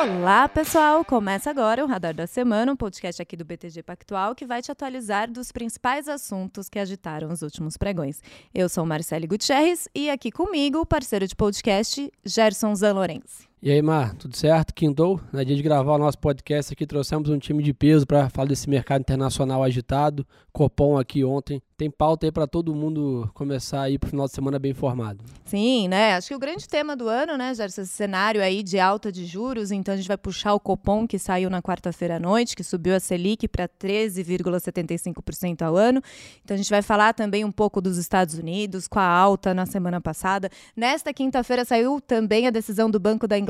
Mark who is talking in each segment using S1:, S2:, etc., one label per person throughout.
S1: Olá, pessoal! Começa agora o Radar da Semana, um podcast aqui do BTG Pactual que vai te atualizar dos principais assuntos que agitaram os últimos pregões. Eu sou Marcele Gutierrez e aqui comigo o parceiro de podcast, Gerson Zanlorenzi.
S2: E aí, Mar, tudo certo? Quintou? Na dia de gravar o nosso podcast aqui, trouxemos um time de peso para falar desse mercado internacional agitado. Copom aqui ontem. Tem pauta aí para todo mundo começar aí pro final de semana bem informado.
S1: Sim, né? Acho que o grande tema do ano, né, Gerson, esse cenário aí de alta de juros, então a gente vai puxar o Copom que saiu na quarta-feira à noite, que subiu a Selic para 13,75% ao ano. Então a gente vai falar também um pouco dos Estados Unidos com a alta na semana passada. Nesta quinta-feira saiu também a decisão do Banco da Inglaterra,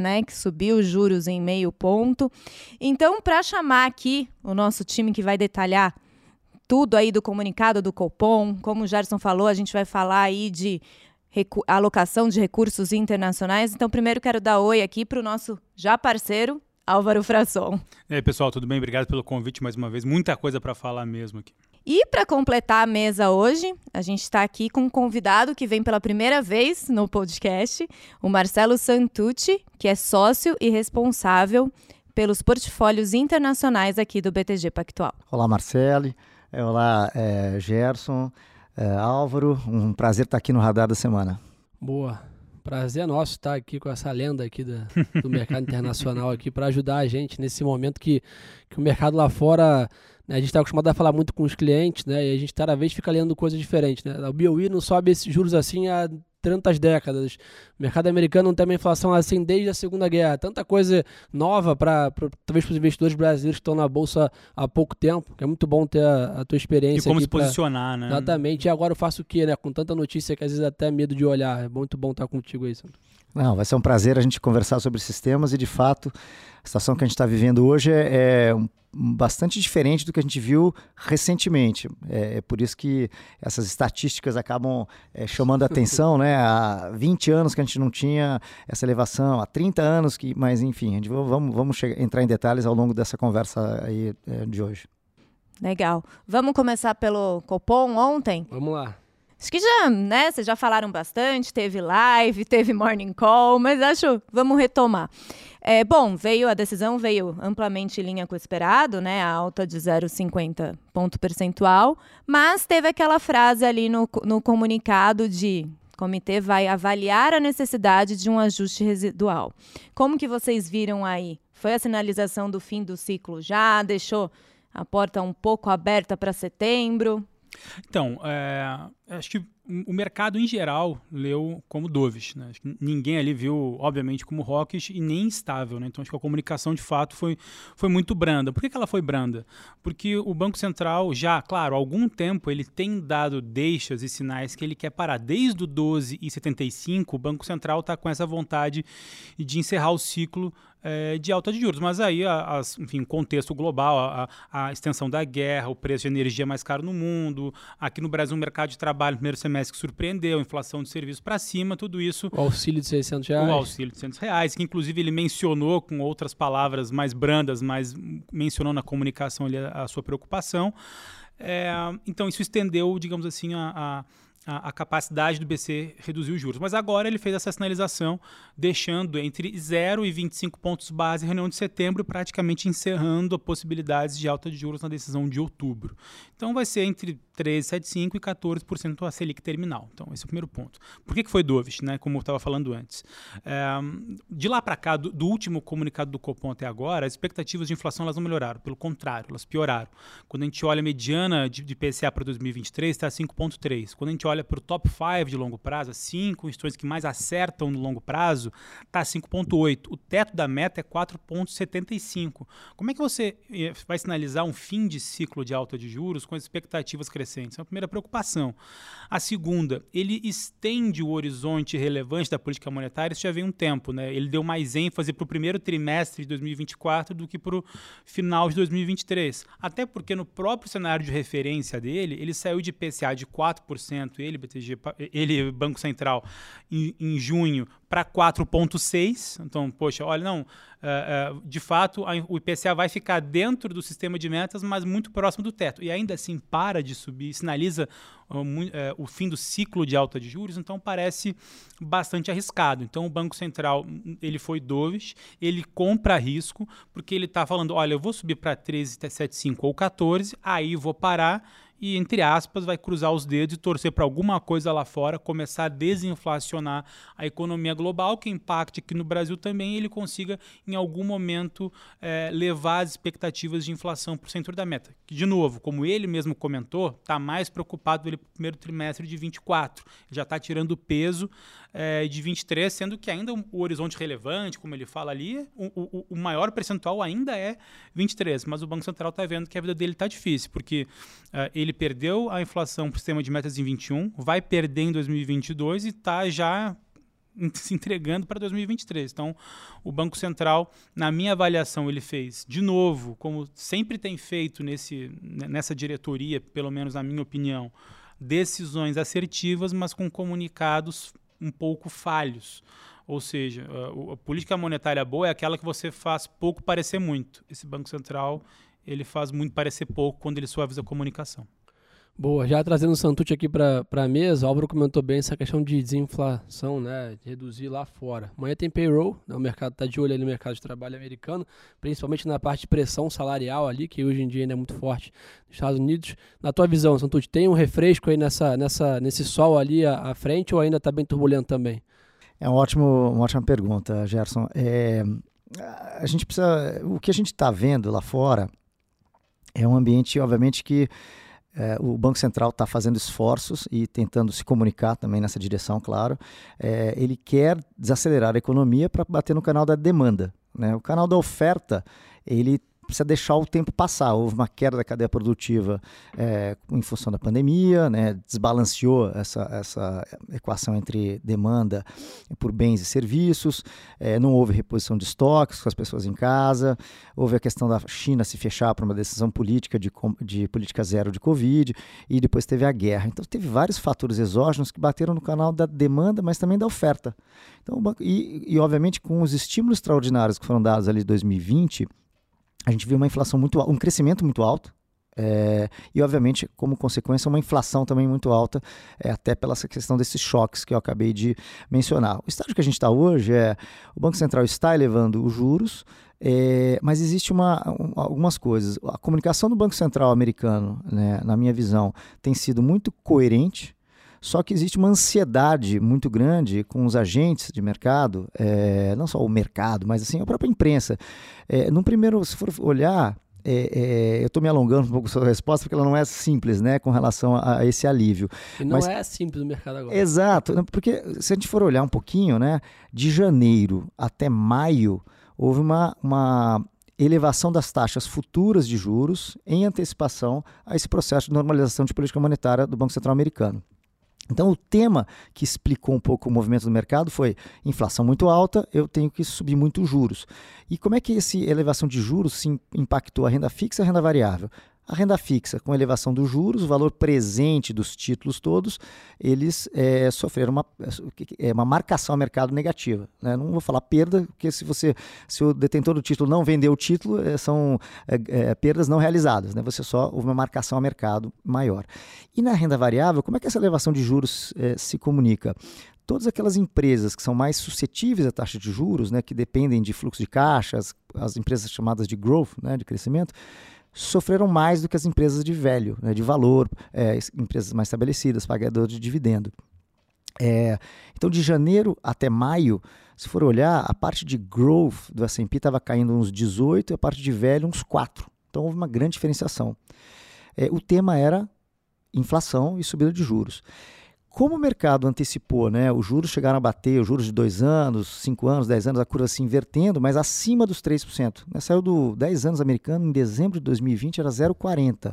S1: né, que subiu os juros em meio ponto. Então, para chamar aqui o nosso time que vai detalhar tudo aí do comunicado do Copom. Como o Gerson falou, a gente vai falar aí de alocação de recursos internacionais. Então, primeiro quero dar oi aqui para o nosso já parceiro, Álvaro Frasson.
S3: E aí, pessoal, tudo bem? Obrigado pelo convite mais uma vez. Muita coisa para falar mesmo aqui.
S1: E para completar a mesa hoje, a gente está aqui com um convidado que vem pela primeira vez no podcast, o Marcelo Santucci, que é sócio e responsável pelos portfólios internacionais aqui do BTG Pactual.
S4: Olá, Marcele. É, olá, é, Gerson, é, Álvaro, um prazer estar aqui no Radar da Semana.
S2: Boa. Prazer é nosso estar aqui com essa lenda aqui da, do mercado internacional aqui para ajudar a gente nesse momento que, que o mercado lá fora a gente está acostumado a falar muito com os clientes, né? E a gente cada vez fica lendo coisas diferentes, né? O BOE não sobe esses juros assim há tantas décadas. O mercado americano não tem uma inflação assim desde a Segunda Guerra. Tanta coisa nova para talvez para os investidores brasileiros que estão na bolsa há pouco tempo. É muito bom ter a, a tua experiência.
S3: E como se
S2: pra...
S3: posicionar, né?
S2: Exatamente. E agora eu faço o quê, né? Com tanta notícia que às vezes até medo de olhar. É muito bom estar contigo aí, Sandro.
S4: Não, vai ser um prazer a gente conversar sobre esses temas e de fato a situação que a gente está vivendo hoje é, é um bastante diferente do que a gente viu recentemente. É, é por isso que essas estatísticas acabam é, chamando a atenção, né? Há 20 anos que a gente não tinha essa elevação, há 30 anos que, mas enfim, a gente vamos, vamos chegar, entrar em detalhes ao longo dessa conversa aí é, de hoje.
S1: Legal. Vamos começar pelo Copom ontem?
S2: Vamos lá.
S1: Acho que já, né? Vocês já falaram bastante, teve live, teve morning call, mas acho, vamos retomar. É, bom, veio a decisão veio amplamente em linha com o esperado, né? A alta de 0,50 ponto percentual, mas teve aquela frase ali no, no comunicado de o comitê vai avaliar a necessidade de um ajuste residual. Como que vocês viram aí? Foi a sinalização do fim do ciclo já? Deixou a porta um pouco aberta para setembro?
S3: Então, é, acho que o mercado em geral leu como doves. Né? ninguém ali viu, obviamente, como rocks e nem estável. Né? Então acho que a comunicação de fato foi, foi muito branda. Por que, que ela foi branda? Porque o Banco Central já, claro, há algum tempo ele tem dado deixas e sinais que ele quer parar. Desde o 12 e 75, o Banco Central está com essa vontade de encerrar o ciclo é, de alta de juros. Mas aí, enfim, contexto global, a, a, extensão da guerra, o preço de energia mais caro no mundo, aqui no Brasil o mercado de trabalho no primeiro semestre que surpreendeu, inflação de serviços para cima, tudo isso.
S2: O auxílio de 600 reais.
S3: O auxílio de 600 reais, que inclusive ele mencionou com outras palavras mais brandas, mas mencionou na comunicação ali a, a sua preocupação. É, então isso estendeu, digamos assim, a, a, a, capacidade do BC reduzir os juros. Mas agora ele fez essa sinalização, deixando entre 0 e 25 pontos base em reunião de setembro, praticamente encerrando possibilidades de alta de juros na decisão de outubro. Então vai ser entre 13,75% e 14% a Selic terminal. Então, esse é o primeiro ponto. Por que, que foi dovish, né? Como eu estava falando antes. É, de lá para cá, do, do, último comunicado do Copom até agora, as expectativas de inflação elas não melhoraram. Pelo contrário, elas pioraram. Quando a gente olha a mediana de, de PCA para 2023, está 5,3%. Quando a gente olha para o top 5 de longo prazo, as 5 instituições que mais acertam no longo prazo, está 5,8%. O teto da meta é 4,75%. Como é que você eh, vai sinalizar um fim de ciclo de alta de juros com as expectativas crescentes. É a primeira preocupação. A segunda, ele estende o horizonte relevante da política monetária, isso já vem um tempo. Né? Ele deu mais ênfase para o primeiro trimestre de 2024 do que para o final de 2023. Até porque no próprio cenário de referência dele, ele saiu de PCA de 4% ele, BTG, ele Banco Central, em, em junho para 4,6. Então, poxa, olha, não, uh, uh, de fato a, o IPCA vai ficar dentro do sistema de metas, mas muito próximo do teto. E ainda assim para de subir, sinaliza uh, o fim do ciclo de alta de juros, então parece bastante arriscado. Então o Banco Central ele foi dovish, ele compra risco, porque ele está falando, olha, eu vou subir para 13,75 ou 14, aí vou parar e, entre aspas, vai cruzar os dedos e torcer para alguma coisa lá fora começar a desinflacionar a economia global, que impacte aqui no Brasil também, e ele consiga, em algum momento, é, levar as expectativas de inflação para o centro da meta. Que, de novo, como ele mesmo comentou, está mais preocupado pelo primeiro trimestre de 24, já está tirando peso é, de 23, sendo que ainda o horizonte relevante, como ele fala ali, o, o, o maior percentual ainda é 23, mas o Banco Central está vendo que a vida dele está difícil, porque uh, ele perdeu a inflação para o sistema de metas em 21, vai perder em 2022 e está já se entregando para 2023. Então, o Banco Central, na minha avaliação, ele fez de novo, como sempre tem feito nesse, nessa diretoria, pelo menos na minha opinião, decisões assertivas, mas com comunicados um pouco falhos. Ou seja, a, a, política monetária boa é aquela que você faz pouco parecer muito. Esse Banco Central ele faz muito parecer pouco quando ele suaviza a comunicação.
S2: Boa, já trazendo o Santucci aqui para a mesa, o Álvaro comentou bem essa questão de desinflação, né, de reduzir lá fora. Amanhã tem payroll, né, o mercado está de olho ali no mercado de trabalho americano, principalmente na parte de pressão salarial ali, que hoje em dia ainda é muito forte nos Estados Unidos. Na tua visão, Santucci, tem um refresco aí nessa, nessa, nesse sol ali à, à frente ou ainda está bem turbulento também?
S4: É um ótimo, uma ótima pergunta, Gerson. É, a gente precisa, o que a gente está vendo lá fora é um ambiente, obviamente, que é, o Banco Central está fazendo esforços e tentando se comunicar também nessa direção, claro. É, ele quer desacelerar a economia para bater no canal da demanda. Né? O canal da oferta ele precisa deixar o tempo passar. Houve uma queda da cadeia produtiva é, em função da pandemia, né, desbalanceou essa, essa equação entre demanda por bens e serviços, é, não houve reposição de estoques com as pessoas em casa, houve a questão da China se fechar para uma decisão política de, de política zero de Covid, e depois teve a guerra. Então teve vários fatores exógenos que bateram no canal da demanda, mas também da oferta. Então, e, e obviamente com os estímulos extraordinários que foram dados ali em 2020, a gente viu uma inflação muito um crescimento muito alto. É, e, obviamente, como consequência, uma inflação também muito alta, é, até pela questão desses choques que eu acabei de mencionar. O estágio que a gente está hoje é o Banco Central está elevando os juros, é, mas existe uma, um, algumas coisas. A comunicação do Banco Central americano, né, na minha visão, tem sido muito coerente só que existe uma ansiedade muito grande com os agentes de mercado, é, não só o mercado, mas assim a própria imprensa. É, num primeiro, se for olhar, é, é, eu estou me alongando um pouco sobre a resposta porque ela não é simples, né, com relação a, a esse alívio.
S2: E não Mas, é simples o mercado agora.
S4: Exato, porque se a gente for olhar um pouquinho, né, de janeiro até maio houve uma, uma elevação das taxas futuras de juros em antecipação a esse processo de normalização de política monetária do Banco Central Americano. Então, o tema que explicou um pouco o movimento do mercado foi inflação muito alta, eu tenho que subir muito os juros. E como é que essa elevação de juros se impactou a renda fixa e a renda variável? A renda fixa, com elevação dos juros, o valor presente dos títulos todos, eles é, sofreram uma, é, uma marcação ao mercado negativa. Né? Não vou falar perda, porque se você, se o detentor do título não vendeu o título, é, são é, é, perdas não realizadas. Né? Você só houve uma marcação ao mercado maior. E na renda variável, como é que essa elevação de juros é, se comunica? todas aquelas empresas que são mais suscetíveis à taxa de juros, né, que dependem de fluxo de caixas, as empresas chamadas de growth, né, de crescimento, sofreram mais do que as empresas de velho, né, de valor, é, empresas mais estabelecidas, pagadoras de dividendo. É, então, de janeiro até maio, se for olhar, a parte de growth do S&P estava caindo uns 18 e a parte de velho uns 4. Então, houve uma grande diferenciação. É, o tema era inflação e subida de juros. Como o mercado antecipou, né, os juros chegaram a bater, os juros de 2 anos, 5 anos, 10 anos, a curva se invertendo, mas acima dos 3%. Né, saiu do 10 anos americano em dezembro de 2020, era 0,40.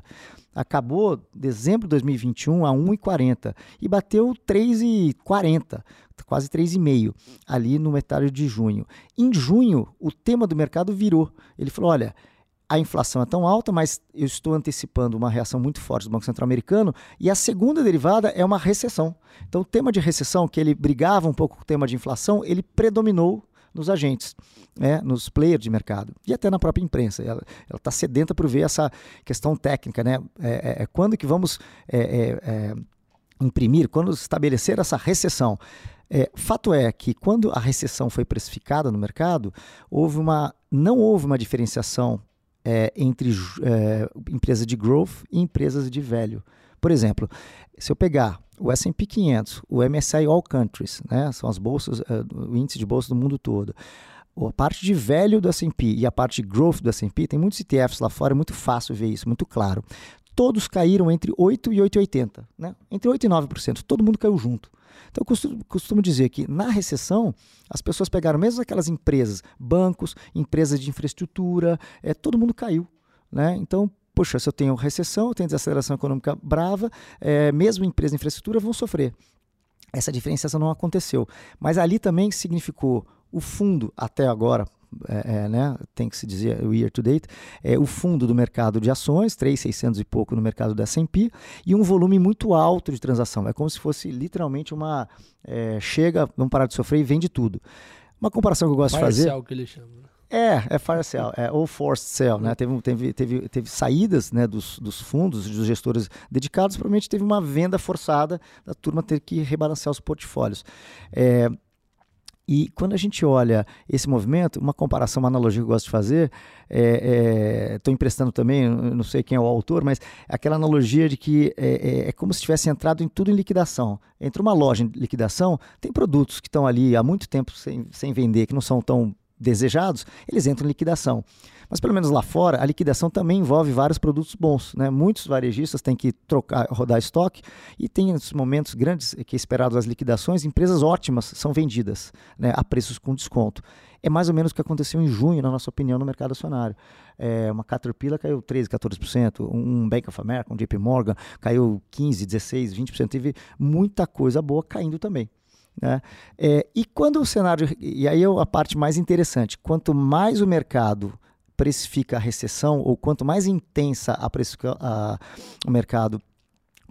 S4: Acabou dezembro de 2021 a 1,40 e bateu 3,40 quase 3,5 ali no metade de junho. Em junho, o tema do mercado virou. Ele falou: olha, a inflação é tão alta, mas eu estou antecipando uma reação muito forte do Banco Central americano. E a segunda derivada é uma recessão. Então, o tema de recessão, que ele brigava um pouco com o tema de inflação, ele predominou nos agentes, né, nos players de mercado e até na própria imprensa. Ela está sedenta por ver essa questão técnica, né? É, é, é quando que vamos é, é, é imprimir, quando estabelecer essa recessão. É, fato é que quando a recessão foi precificada no mercado, houve uma, não houve uma diferenciação é, entre é, empresas de growth e empresas de velho. Por exemplo, se eu pegar o S&P 500, o MSCI All Countries, né, são as bolsas, uh, o índice de bolsa do mundo todo, a parte de velho do S&P e a parte de growth do S&P, tem muitos ETFs lá fora, é muito fácil ver isso, muito claro. Todos caíram entre 8 e 8,80, né? Entre 8 e 9%, todo mundo caiu junto. Então eu costumo, costumo, dizer que na recessão as pessoas pegaram mesmo aquelas empresas, bancos, empresas de infraestrutura, é, todo mundo caiu. Né? Então, poxa, se eu tenho recessão, eu tenho desaceleração econômica brava, é, mesmo empresas de infraestrutura vão sofrer. Essa diferenciação não aconteceu. Mas ali também significou o fundo, até agora, é, é, né, tem que se dizer o year to date, é o fundo do mercado de ações, 3,600 e pouco no mercado da S&P, e um volume muito alto de transação. É como se fosse literalmente uma... É, chega, vamos parar de sofrer e vende tudo. Uma comparação que eu gosto de fazer...
S2: Sell, que ele chama. Né?
S4: É, é fire sale, é, ou forced sale, né? Teve, teve, teve, teve saídas né, dos, dos fundos, dos gestores dedicados, provavelmente teve uma venda forçada da turma ter que rebalancear os portfólios. É, e quando a gente olha esse movimento, uma comparação, uma analogia que eu gosto de fazer, estou é, é, emprestando também, não sei quem é o autor, mas aquela analogia de que é, é, é, como se tivesse entrado em tudo em liquidação. Entre uma loja em liquidação, tem produtos que estão ali há muito tempo sem, sem vender, que não são tão desejados, eles entram em liquidação. Mas pelo menos lá fora, a liquidação também envolve vários produtos bons. Né? Muitos varejistas têm que trocar, rodar estoque e tem esses momentos grandes que é esperado as liquidações, empresas ótimas são vendidas né, a preços com desconto. É mais ou menos o que aconteceu em junho, na nossa opinião, no mercado acionário. É, uma Caterpillar caiu 13%, 14%, um Bank of America, um JP Morgan caiu 15%, 16%, 20%. Teve muita coisa boa caindo também. Né? É, e quando o cenário. E aí é a parte mais interessante: quanto mais o mercado precifica a recessão, ou quanto mais intensa a, a o mercado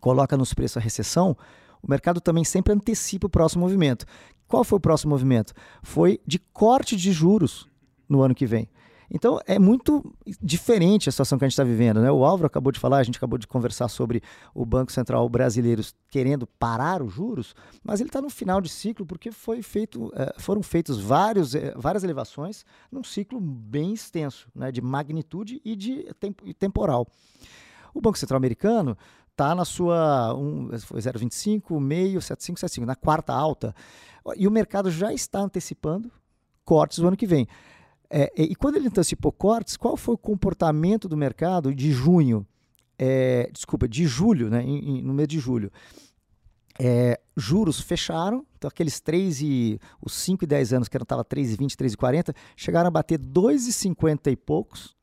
S4: coloca nos preços a recessão, o mercado também sempre antecipa o próximo movimento. Qual foi o próximo movimento? Foi de corte de juros no ano que vem. Então é muito diferente a situação que a gente está vivendo. Né? O Álvaro acabou de falar, a gente acabou de conversar sobre o Banco Central brasileiro querendo parar os juros, mas ele está no final de ciclo porque foi feito, eh, foram feitos vários, eh, várias elevações num ciclo bem extenso, né? de magnitude e de temporal. O Banco Central americano está na sua um, 0,25, meio, 75, 75, na quarta alta. E o mercado já está antecipando cortes do ano que vem. É, e quando ele antecipou cortes, qual foi o comportamento do mercado de junho? É, desculpa, de julho, né, em, em, no mês de julho. É, juros fecharam, então aqueles 3 e os 5 e 10 anos que estava 3,20, 3,40, chegaram a bater 2,50 e poucos.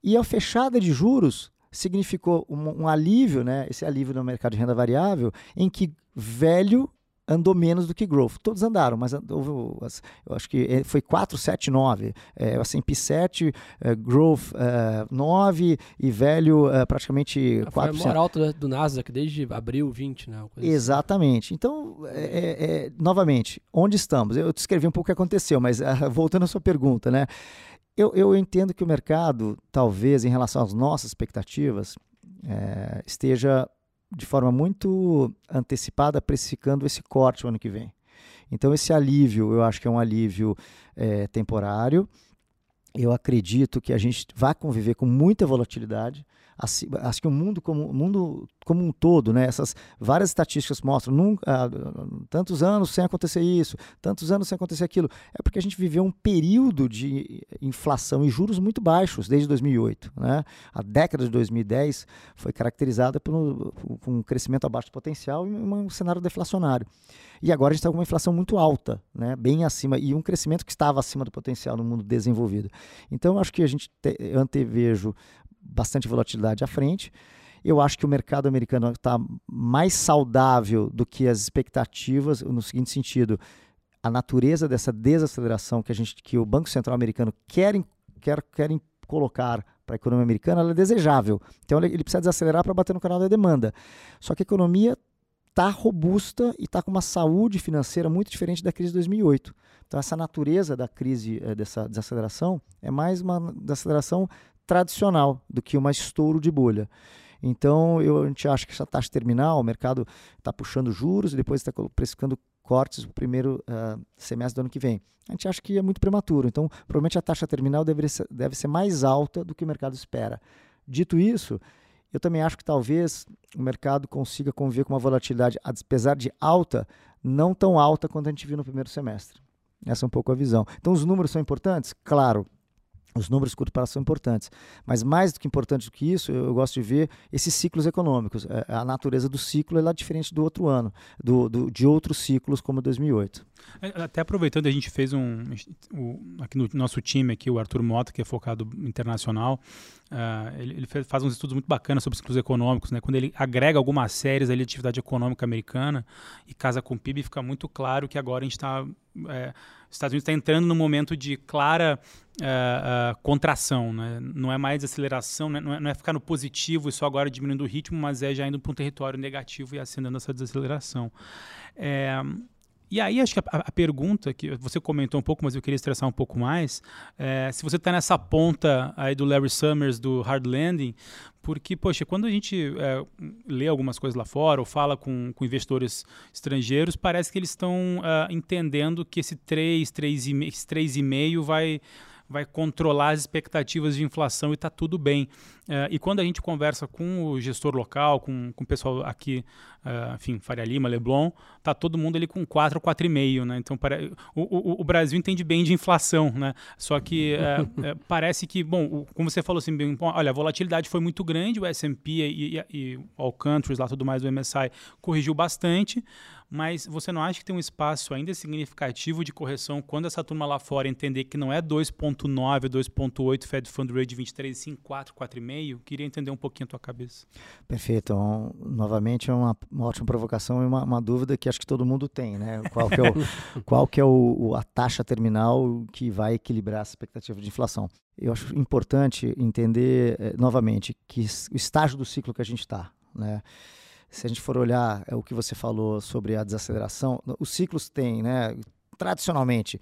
S4: E a fechada de juros significou um, um, alívio, né, esse alívio no mercado de renda variável, em que velho andou menos do que growth. Todos andaram, mas houve, eu acho que é, foi 4, 7, 9. É, S&P 7, é, growth é, 9 e velho é, praticamente
S2: ah, 4%. Foi a maior alta do Nasdaq desde abril 20, né?
S4: Assim. Exatamente. Então, é, é, novamente, onde estamos? Eu te escrevi um pouco o que aconteceu, mas voltando à sua pergunta, né? Eu, eu entendo que o mercado, talvez, em relação às nossas expectativas, esteja de forma muito antecipada precificando esse corte o ano que vem. Então, esse alívio, eu acho que é um alívio é, temporário. Eu acredito que a gente vai conviver com muita volatilidade acho que o mundo como, mundo como um todo, né, essas várias estatísticas mostram nunca, ah, tantos anos sem acontecer isso, tantos anos sem acontecer aquilo. É porque a gente viveu um período de inflação e juros muito baixos desde 2008. Né? A década de 2010 foi caracterizada por, por um crescimento abaixo do potencial e um cenário deflacionário. E agora a gente está com uma inflação muito alta, né? bem acima, e um crescimento que estava acima do potencial no mundo desenvolvido. Então, acho que a gente te, antevejo bastante volatilidade à frente. Eu acho que o mercado americano está mais saudável do que as expectativas, no seguinte sentido, a natureza dessa desaceleração que, a gente, que o Banco Central americano quer, quer, quer colocar para a economia americana, ela é desejável. Então ele precisa desacelerar para bater no canal da demanda. Só que a economia está robusta e está com uma saúde financeira muito diferente da crise de 2008. Então essa natureza da crise é, dessa desaceleração é mais uma desaceleração tradicional do que uma estouro de bolha. Então, eu, a gente acha que essa taxa terminal, o mercado está puxando juros e depois está precificando cortes no primeiro uh, semestre do ano que vem. A gente acha que é muito prematuro. Então, provavelmente a taxa terminal deve ser, deve ser mais alta do que o mercado espera. Dito isso, eu também acho que talvez o mercado consiga conviver com uma volatilidade, apesar de alta, não tão alta quanto a gente viu no primeiro semestre. Essa é um pouco a visão. Então, os números são importantes? Claro. Os números curto prazo são importantes, mas mais do que importante do que isso, eu, gosto de ver esses ciclos econômicos. É, a natureza do ciclo é diferente do outro ano, do, do, de outros ciclos como 2008.
S3: É, até aproveitando, a gente fez um. O, aqui no nosso time, aqui, o Arthur Mota, que é focado internacional, uh, ele, ele faz uns estudos muito bacanas sobre ciclos econômicos. Né? Quando ele agrega algumas séries ali de atividade econômica americana e casa com o PIB, fica muito claro que agora a gente está. É, Estados Unidos está entrando num momento de clara uh, uh, contração. Né? Não é mais aceleração, né? não, é, não, é, ficar no positivo e só agora diminuindo o ritmo, mas é já indo para um território negativo e acendendo essa desaceleração. É, e aí, acho que a, a, pergunta que você comentou um pouco, mas eu queria estressar um pouco mais, é, se você está nessa ponta aí do Larry Summers, do Hard Landing, porque, poxa, quando a gente é, lê algumas coisas lá fora ou fala com, com investidores estrangeiros, parece que eles estão uh, entendendo que esse 3, 3,5 vai vai controlar as expectativas de inflação e está tudo bem. Uh, e quando a gente conversa com o gestor local, com, com o pessoal aqui, uh, enfim, Faria Lima, Leblon, tá todo mundo ali com 4 ou 4,5, né? Então, para, o, o, o, Brasil entende bem de inflação, né? Só que uh, parece que, bom, o, como você falou assim, bem, olha, a volatilidade foi muito grande, o S&P e, e, e All Countries, lá tudo mais do MSI, corrigiu bastante, mas você não acha que tem um espaço ainda significativo de correção quando essa turma lá fora entender que não é 2.9, 2.8 Fed Fund Rate 23,5, 4, 4,5? Queria entender um pouquinho a tua cabeça.
S4: Perfeito. Um, novamente, é uma, uma, ótima provocação e uma, uma, dúvida que acho que todo mundo tem, né? Qual que é, o, qual que é o, a taxa terminal que vai equilibrar a expectativa de inflação? Eu acho importante entender, eh, novamente, que o estágio do ciclo que a gente está, né? Se a gente for olhar é, o que você falou sobre a desaceleração, os ciclos têm, né, tradicionalmente,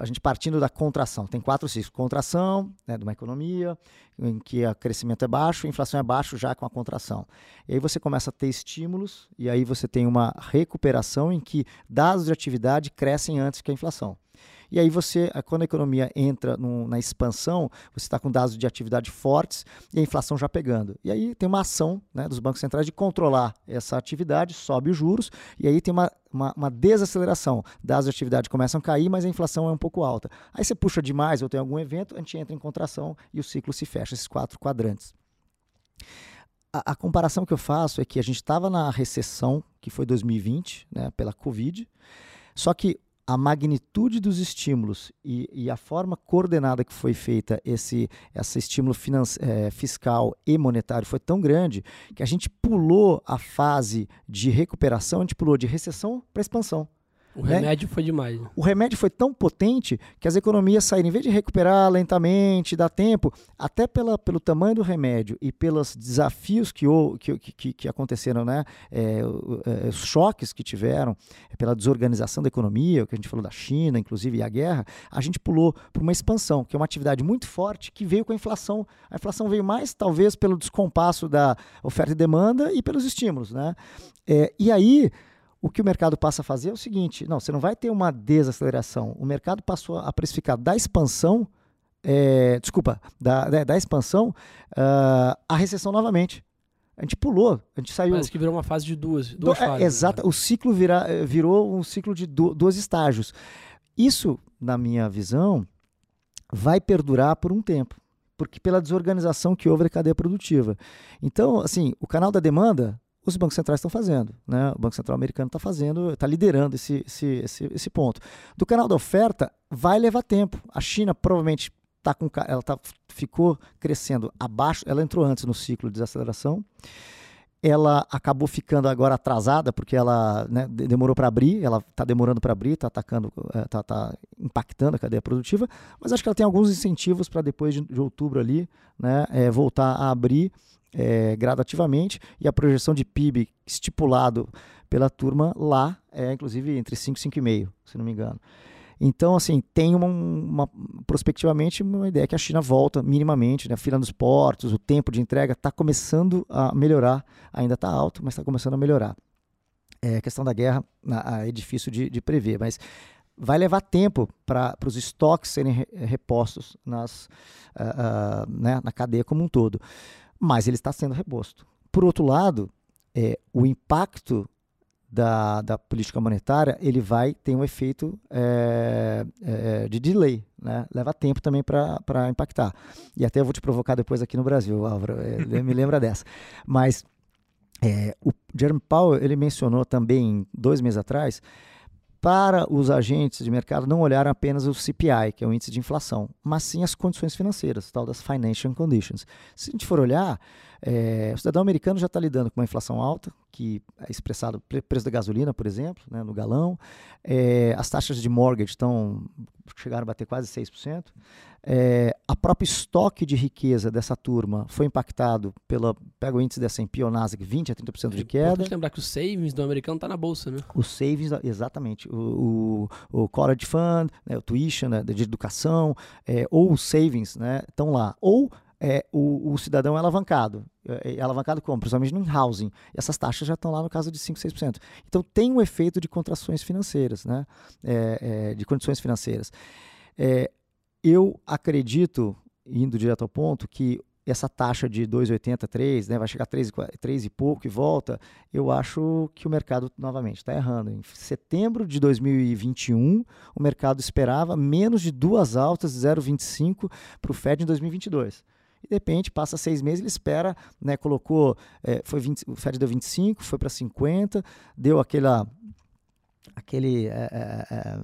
S4: a gente partindo da contração, tem quatro ciclos. Contração né, de uma economia, em que o crescimento é baixo, a inflação é baixo já com a contração. E aí você começa a ter estímulos, e aí você tem uma recuperação em que dados de atividade crescem antes que a inflação. E aí você, quando a economia entra no, na expansão, você está com dados de atividade fortes e a inflação já pegando. E aí tem uma ação né, dos bancos centrais de controlar essa atividade, sobe os juros, e aí tem uma, uma, uma desaceleração. Dados de atividade começam a cair, mas a inflação é um pouco alta. Aí você puxa demais ou tem algum evento, a gente entra em contração e o ciclo se fecha, esses quatro quadrantes. A, a, comparação que eu faço é que a gente estava na recessão, que foi 2020, né, pela Covid, só que a magnitude dos estímulos e, e, a forma coordenada que foi feita esse, esse estímulo é, fiscal e monetário foi tão grande que a gente pulou a fase de recuperação, a gente pulou de recessão para expansão.
S2: O né? remédio foi demais.
S4: O remédio foi tão potente que as economias saíram, em vez de recuperar lentamente, dar tempo, até pela, pelo tamanho do remédio e pelos desafios que, que, que, que aconteceram, né? É, é, os choques que tiveram, é, pela desorganização da economia, o que a gente falou da China, inclusive, e a guerra, a gente pulou para uma expansão, que é uma atividade muito forte que veio com a inflação. A inflação veio mais, talvez, pelo descompasso da oferta e demanda e pelos estímulos, né? É, e aí o que o mercado passa a fazer é o seguinte: não, você não vai ter uma desaceleração. O mercado passou a precificar da expansão, é, desculpa, da, da, da expansão, uh, a recessão novamente. A gente pulou, a gente saiu.
S2: Parece que virou uma fase de duas, duas
S4: do, é,
S2: fases. Né?
S4: Exato, né? o ciclo vira, virou um ciclo de do, dois estágios. Isso, na minha visão, vai perdurar por um tempo, porque pela desorganização que houve da cadeia produtiva. Então, assim, o canal da demanda os bancos centrais estão fazendo. Né? O Banco Central americano está fazendo, está liderando esse, esse, esse, esse, ponto. Do canal da oferta, vai levar tempo. A China provavelmente tá com, ela tá, ficou crescendo abaixo, ela entrou antes no ciclo de desaceleração. ela acabou ficando agora atrasada porque ela né, demorou para abrir, ela está demorando para abrir, está atacando, está é, tá impactando a cadeia produtiva, mas acho que ela tem alguns incentivos para depois de, de, outubro ali, né, é, voltar a abrir é, gradativamente e a projeção de PIB estipulado pela turma lá é inclusive entre 5 e 5,5, se não me engano. Então, assim, tem uma, uma, prospectivamente uma ideia que a China volta minimamente, né? A fila nos portos, o tempo de entrega está começando a melhorar, ainda está alto, mas está começando a melhorar. É, questão da guerra é difícil de, de prever, mas vai levar tempo para os estoques serem repostos nas, uh, uh, né, na cadeia como um todo. Mas ele está sendo reposto. Por outro lado, é, o impacto da, da política monetária, ele vai ter um efeito é, é, de delay, né? leva tempo também para impactar. E até eu vou te provocar depois aqui no Brasil, Álvaro, é, me lembra dessa. Mas é, o Jeremy Powell, ele mencionou também, dois meses atrás, para os agentes de mercado não olhar apenas o CPI, que é o índice de inflação, mas sim as condições financeiras, tal das financial conditions. Se a gente for olhar, é, o cidadão americano já está lidando com uma inflação alta, que é expressado pelo preço da gasolina, por exemplo, né, no galão. É, as taxas de mortgage estão chegaram a bater quase 6%. É, a própria estoque de riqueza dessa turma foi impactado pela. Pega o índice da S&P ou Nasdaq, 20% a 30% de queda. Importante
S2: lembrar que o savings do americano está na bolsa, né?
S4: O savings, exatamente. O, o, o college fund, né, o tuition né, de educação, é, ou o savings estão né, lá. Ou é, o, o, cidadão é alavancado. É, é alavancado como? Principalmente no housing. E essas taxas já estão lá no caso de 5%, 6%. Então tem um efeito de contrações financeiras, né? É, é, de condições financeiras. É, eu acredito, indo direto ao ponto, que essa taxa de 2,83, né, vai chegar a 3, 3 e pouco e volta, eu acho que o mercado novamente está errando. Em setembro de 2021, o mercado esperava menos de duas altas de 0,25 para o Fed em 2022 e de repente passa seis meses, ele espera, né, colocou, é, foi 20, o Fed deu 25, foi para 50, deu aquela, aquele, é, é,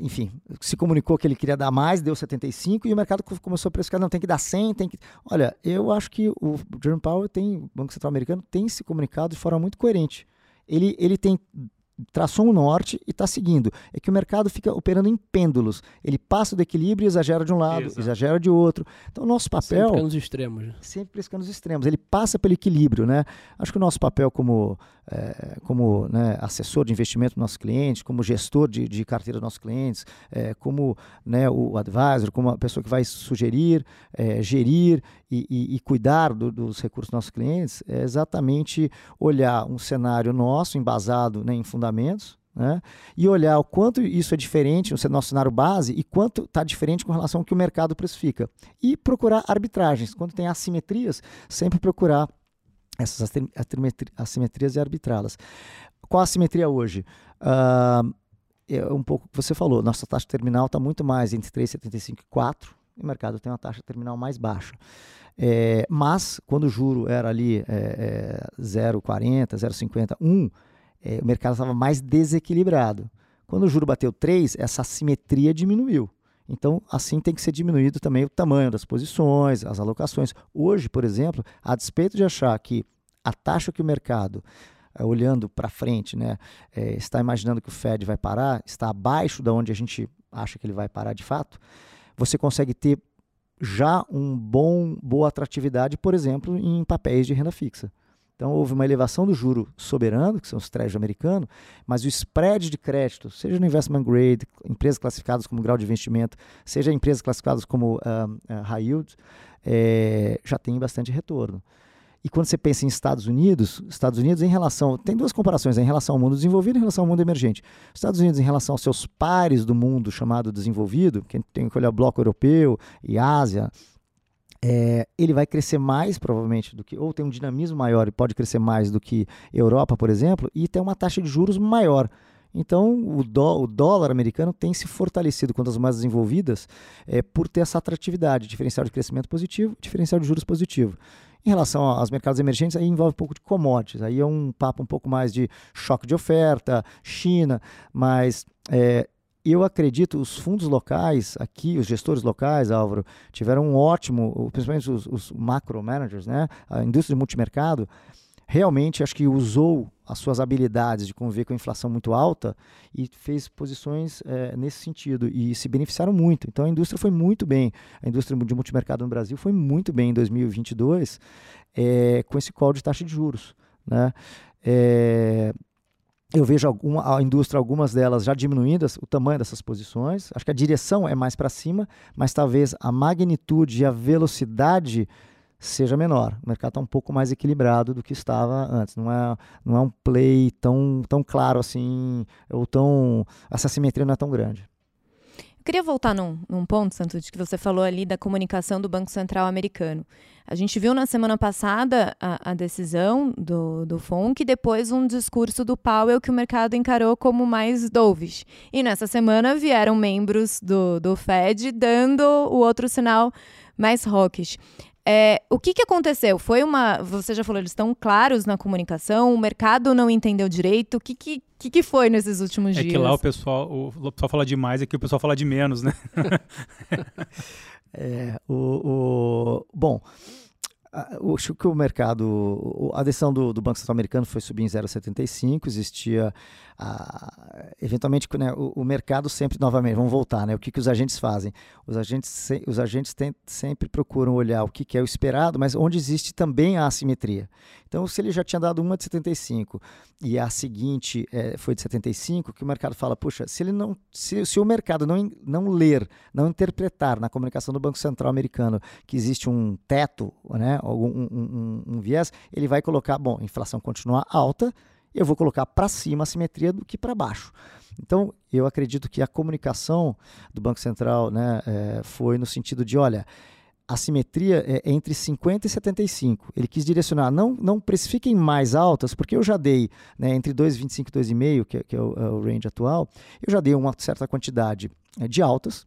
S4: enfim, se comunicou que ele queria dar mais, deu 75 e o mercado começou a precificar, não, tem que dar 100, tem que... Olha, eu acho que o Jerome Powell tem, o Banco Central Americano tem se comunicado de forma muito coerente. Ele, ele tem traçou um norte e está seguindo. É que o mercado fica operando em pêndulos. Ele passa do equilíbrio e exagera de um lado, Exato. exagera de outro. Então, o nosso papel.
S2: Sempre nos extremos. Né?
S4: Sempre pescando nos extremos. Ele passa pelo equilíbrio. Né? Acho que o nosso papel como, é, como né, assessor de investimento dos nossos clientes, como gestor de, de carteira dos nossos clientes, é, como né, o advisor, como a pessoa que vai sugerir, é, gerir e, e, e cuidar do, dos recursos dos nossos clientes, é exatamente olhar um cenário nosso, embasado né, em fundamentos, né? e olhar o quanto isso é diferente no nosso cenário base e quanto está diferente com relação ao que o mercado precifica. E procurar arbitragens. Quando tem assimetrias, sempre procurar essas assimetrias e arbitrá-las. Qual a assimetria hoje? Uh, é um pouco o que você falou, nossa taxa terminal está muito mais entre 3,75 e 4, e o mercado tem uma taxa terminal mais baixa. É, mas, quando o juro era ali é, é, 0,40, 0,50, 1, é, o mercado estava mais desequilibrado. Quando o juro bateu 3, essa assimetria diminuiu. Então, assim tem que ser diminuído também o tamanho das posições, as alocações. Hoje, por exemplo, a despeito de achar que a taxa que o mercado, é, olhando para frente, né, é, está imaginando que o Fed vai parar, está abaixo da onde a gente acha que ele vai parar de fato, você consegue ter já um bom boa atratividade, por exemplo, em papéis de renda fixa. Então, houve uma elevação do juro soberano, que são os créditos americanos, mas o spread de crédito, seja no investment grade, empresas classificadas como grau de investimento, seja empresas classificadas como uh, uh, high yield, é, já tem bastante retorno. E quando você pensa em Estados Unidos, Estados Unidos em relação, tem duas comparações, né, em relação ao mundo desenvolvido e em relação ao mundo emergente. Estados Unidos em relação aos seus pares do mundo chamado desenvolvido, que tem que olhar o bloco europeu e Ásia, é, ele vai crescer mais, provavelmente, do que, ou tem um dinamismo maior e pode crescer mais do que Europa, por exemplo, e tem uma taxa de juros maior. Então, o, dó, o dólar americano tem se fortalecido contra as mais desenvolvidas é, por ter essa atratividade, diferencial de crescimento positivo, diferencial de juros positivo. Em relação aos mercados emergentes, aí envolve um pouco de commodities, aí é um papo um pouco mais de choque de oferta, China, mas é, eu acredito, os fundos locais aqui, os gestores locais, Álvaro, tiveram um ótimo, principalmente os, os macro managers, né? a indústria de multimercado, realmente acho que usou as suas habilidades de conviver com a inflação muito alta e fez posições é, nesse sentido e se beneficiaram muito. Então a indústria foi muito bem, a indústria de multimercado no Brasil foi muito bem em 2022 é, com esse call de taxa de juros. Né? É, eu vejo alguma, a indústria, algumas delas já diminuindo o tamanho dessas posições. Acho que a direção é mais para cima, mas talvez a magnitude e a velocidade seja menor. O mercado está um pouco mais equilibrado do que estava antes. Não é, não é um play tão, tão claro assim, ou tão. Essa simetria não é tão grande.
S1: Queria voltar num, num ponto, Santos, que você falou ali da comunicação do Banco Central americano. A gente viu na semana passada a, a, decisão do, do FONC e depois um discurso do Powell que o mercado encarou como mais dovish. E nessa semana vieram membros do, do Fed dando o outro sinal mais hawkish. É, o que, que aconteceu? Foi uma. Você já falou, eles estão claros na comunicação, o mercado não entendeu direito. O que, que, que, que foi nesses últimos
S3: é
S1: dias?
S3: É que lá o pessoal, o, pessoal fala demais, aqui o pessoal fala de menos, né?
S4: é, o, o, bom, acho que o mercado, a decisão do, do Banco Central Americano foi subir em 0,75, existia eventualmente né, o, o, mercado sempre novamente vamos voltar né o que, que os agentes fazem? Os agentes os agentes tem, sempre procuram olhar o que, que é o esperado mas onde existe também a assimetria. Então se ele já tinha dado uma de 75 e a seguinte é, foi de 75 que o mercado fala puxa se ele não se, se o mercado não não ler não interpretar na comunicação do Banco Central americano que existe um teto né algum um, um, um viés ele vai colocar bom inflação continua alta eu vou colocar para cima a simetria do que para baixo. Então, eu acredito que a comunicação do Banco Central né, é, foi no sentido de, olha, a simetria é entre 50 e 75. Ele quis direcionar, não, não precifiquem mais altas, porque eu já dei né, entre 2,25 e 2,5, que, que é o, é o range atual, eu já dei uma certa quantidade é, de altas,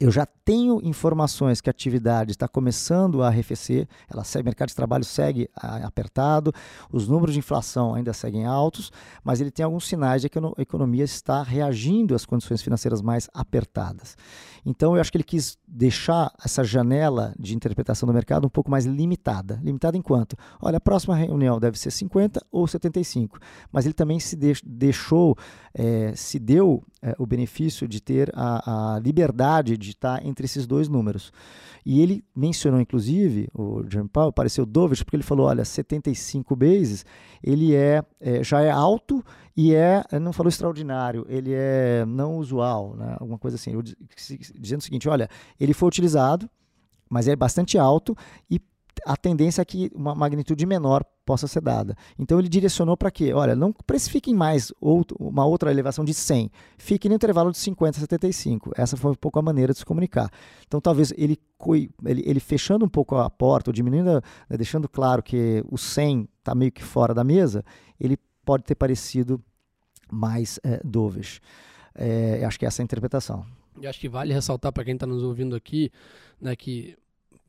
S4: eu já tenho informações que a atividade está começando a arrefecer, ela segue, o mercado de trabalho segue apertado, os números de inflação ainda seguem altos, mas ele tem alguns sinais de que a economia está reagindo às condições financeiras mais apertadas. Então, eu acho que ele quis deixar essa janela de interpretação do mercado um pouco mais limitada. Limitada enquanto, olha, a próxima reunião deve ser 50 ou 75, mas ele também se deixou, é, se deu é, o benefício de ter a, a liberdade de estar entre esses dois números. E ele mencionou, inclusive, o Jerome Powell, pareceu dovish, porque ele falou, olha, 75 bases, ele é, é, já é alto e é, não falou extraordinário, ele é não usual, né? alguma coisa assim, dizendo o seguinte, olha, ele foi utilizado, mas é bastante alto e a tendência é que uma magnitude menor possa ser dada. Então ele direcionou para quê? Olha, não precifiquem mais outro, uma outra elevação de 100, fique no intervalo de 50 a 75. Essa foi um pouco a maneira de se comunicar. Então talvez ele, ele, ele fechando um pouco a porta, ou diminuindo, né, deixando claro que o 100 está meio que fora da mesa, ele pode ter parecido mais é, dovish. É, acho que essa é a interpretação.
S2: E acho que vale ressaltar para quem está nos ouvindo aqui, né, que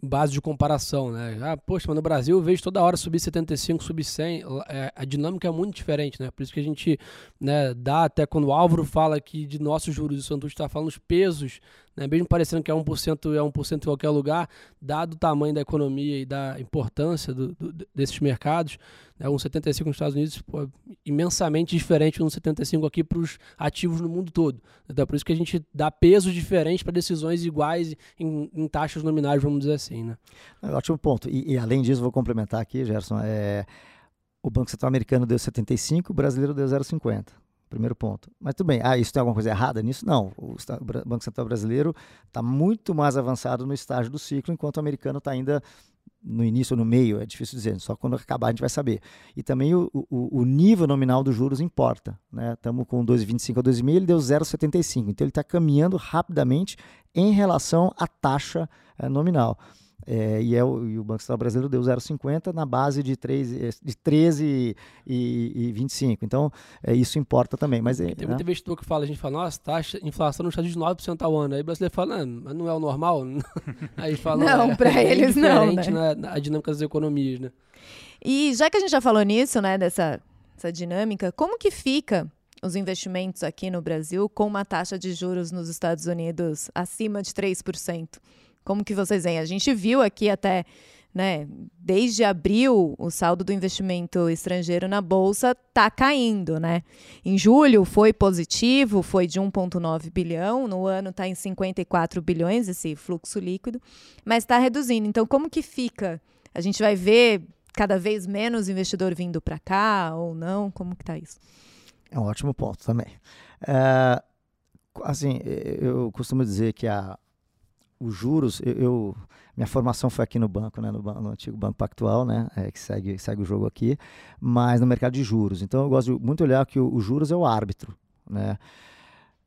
S2: base de comparação, né? Ah, poxa, mas no Brasil eu vejo toda hora subir 75, subir 100, é, a dinâmica é muito diferente, né? Por isso que a gente né, dá até quando o Álvaro fala aqui de nossos juros, o Santos está falando os pesos né? mesmo parecendo que é 1% é 1% em qualquer lugar, dado o tamanho da economia e da importância do, do, desses mercados, né? um 75 nos Estados Unidos pô, imensamente diferente de um 75 aqui para os ativos no mundo todo. Então, é por isso que a gente dá pesos diferentes para decisões iguais em, em, taxas nominais, vamos dizer assim. Né?
S4: É ótimo ponto. E, e, além disso, vou complementar aqui, Gerson, é, o Banco Central americano deu 75, o brasileiro deu 0,50. Primeiro ponto. Mas tudo bem, ah, isso tem alguma coisa errada nisso? Não. O Banco Central Brasileiro está muito mais avançado no estágio do ciclo, enquanto o americano está ainda no início ou no meio, é difícil dizer, só quando acabar a gente vai saber. E também o, o, o nível nominal dos juros importa. Estamos né? com 2,25 a 2,5, ele deu 0,75. Então ele está caminhando rapidamente em relação à taxa é, nominal. É, e, é o, e, o, Banco Central Brasileiro deu 0,50 na base de, 3, eh, de 13 e, e 25. Então, é, isso importa também. Mas,
S2: é,
S4: Tem
S2: muita
S4: né?
S2: investidor que fala, a gente fala, nossa, taxa, inflação nos Estados Unidos de 9% ao ano. Aí o brasileiro fala, não, não é o normal? Aí fala,
S1: não, para é eles não.
S2: Né? Na, a dinâmica das economias, né?
S1: E já que a gente já falou nisso, né, dessa essa dinâmica, como que fica os investimentos aqui no Brasil com uma taxa de juros nos Estados Unidos acima de 3%? Como que vocês veem? A gente viu aqui até né? Desde abril, o saldo do investimento estrangeiro na bolsa está caindo, né? Em julho foi positivo, foi de 1,9 bilhão, no ano está em 54 bilhões esse fluxo líquido, mas está reduzindo. Então, como que fica? A gente vai ver cada vez menos investidor vindo para cá ou não? Como que está isso?
S4: É um ótimo ponto também. É, assim, eu costumo dizer que a, os juros, eu, eu minha formação foi aqui no banco, né, no, no antigo Banco Pactual, né, é, que segue, segue o jogo aqui, mas no mercado de juros. Então eu gosto de muito olhar que o juros é o árbitro, né.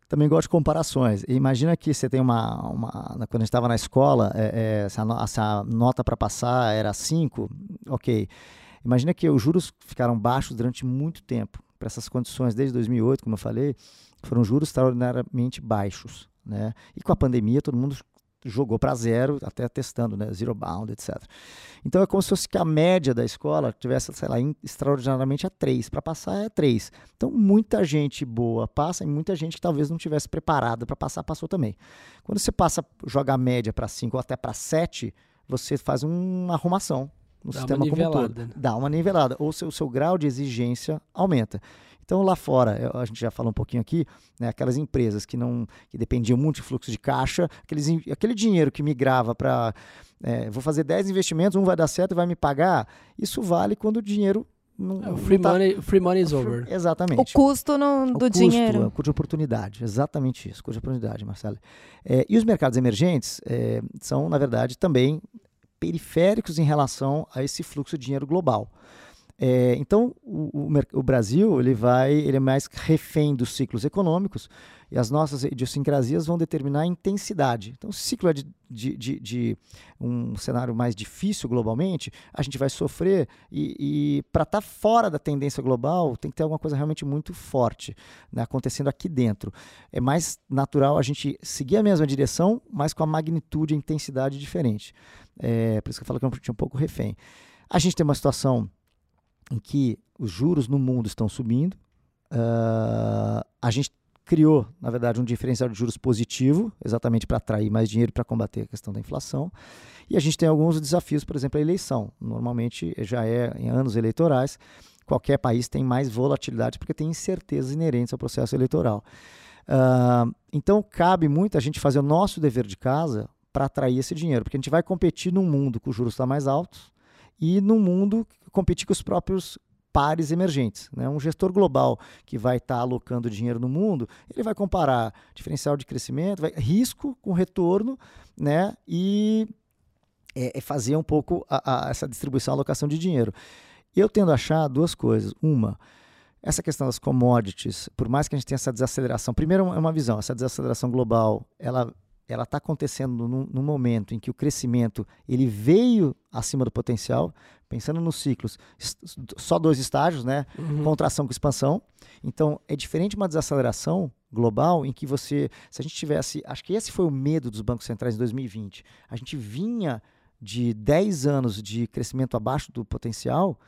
S4: Também gosto de comparações. Imagina que você tem uma. uma quando a gente estava na escola, é, é, essa, essa nota para passar era 5, ok. Imagina que os juros ficaram baixos durante muito tempo. Para essas condições, desde 2008, como eu falei, foram juros extraordinariamente baixos. Né? E com a pandemia, todo mundo jogou para zero, até testando, né? Zero bound, etc. Então é como se fosse que a média da escola tivesse, sei lá, extraordinariamente a 3. Para passar é 3. Então muita gente boa passa e muita gente que talvez não tivesse preparada para passar, passou também. Quando você passa, joga a média para 5 ou até para 7, você faz uma arrumação no Dá sistema como um todo. Né? Dá uma nivelada. Ou o seu, seu grau de exigência aumenta. Então lá fora, a gente já falou um pouquinho aqui, né, aquelas empresas que não que dependiam muito de fluxo de caixa, aqueles, aquele dinheiro que migrava para é, vou fazer 10 investimentos, um vai dar certo e vai me pagar, isso vale quando o dinheiro não,
S2: é, o free, tá, money, free money is over.
S4: Exatamente.
S1: O custo no, do
S4: o
S1: dinheiro.
S4: o custo de oportunidade, exatamente isso, custo de oportunidade, Marcelo. É, e os mercados emergentes é, são, na verdade, também periféricos em relação a esse fluxo de dinheiro global. É, então, o, o, o, Brasil ele vai, ele é mais refém dos ciclos econômicos e as nossas idiosincrasias vão determinar a intensidade. Então, se o ciclo é de, de, de, de um cenário mais difícil globalmente, a gente vai sofrer e, e para estar tá fora da tendência global tem que ter alguma coisa realmente muito forte né, acontecendo aqui dentro. É mais natural a gente seguir a mesma direção, mas com a magnitude e intensidade diferente. É, por isso que eu falo que é um pouco refém. A gente tem uma situação em que os juros no mundo estão subindo. Uh, a gente criou, na verdade, um diferencial de juros positivo, exatamente para atrair mais dinheiro para combater a questão da inflação. E a gente tem alguns desafios, por exemplo, a eleição. Normalmente já é em anos eleitorais, qualquer país tem mais volatilidade porque tem incertezas inerentes ao processo eleitoral. Uh, então, cabe muito a gente fazer o nosso dever de casa para atrair esse dinheiro, porque a gente vai competir num mundo os juros estão mais altos e num mundo competir com os próprios pares emergentes. Né? Um gestor global que vai estar tá alocando dinheiro no mundo, ele vai comparar diferencial de crescimento, vai, risco com retorno, né? e é, é fazer um pouco a, a, essa distribuição, alocação de dinheiro. Eu tendo a achar duas coisas. Uma, essa questão das commodities, por mais que a gente tenha essa desaceleração, primeiro é uma visão, essa desaceleração global, ela ela está acontecendo num, num, momento em que o crescimento ele veio acima do potencial, pensando nos ciclos, só dois estágios, né? Uhum. Contração com expansão. Então, é diferente uma desaceleração global em que você, se a gente tivesse, acho que esse foi o medo dos bancos centrais em 2020. A gente vinha de 10 anos de crescimento abaixo do potencial,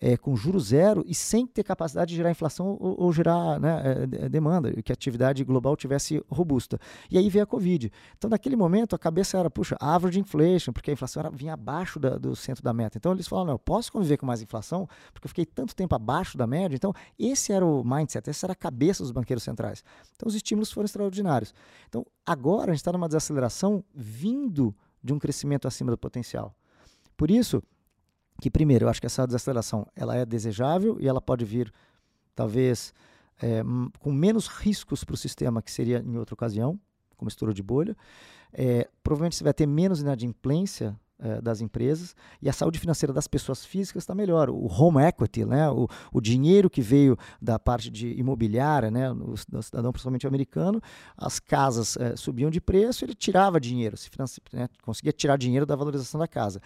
S4: é, com juro zero e sem ter capacidade de gerar inflação ou, ou gerar né, é, demanda, que a atividade global tivesse robusta. E aí veio a Covid. Então, naquele momento, a cabeça era, puxa, average inflation, porque a inflação era, vinha abaixo da, do centro da meta. Então, eles falaram, não, eu posso conviver com mais inflação, porque eu fiquei tanto tempo abaixo da média. Então, esse era o mindset, essa era a cabeça dos banqueiros centrais. Então, os estímulos foram extraordinários. Então, agora a gente está numa desaceleração vindo de um crescimento acima do potencial. Por isso, que primeiro, eu acho que essa desaceleração ela é desejável e ela pode vir, talvez, é, com menos riscos para o sistema que seria em outra ocasião, como estouro de bolha. É, provavelmente você vai ter menos inadimplência é, das empresas e a saúde financeira das pessoas físicas está melhor. O home equity, né, o, o dinheiro que veio da parte de imobiliária, né, do cidadão principalmente americano, as casas é, subiam de preço, ele tirava dinheiro, se né, conseguia tirar dinheiro da valorização da casa.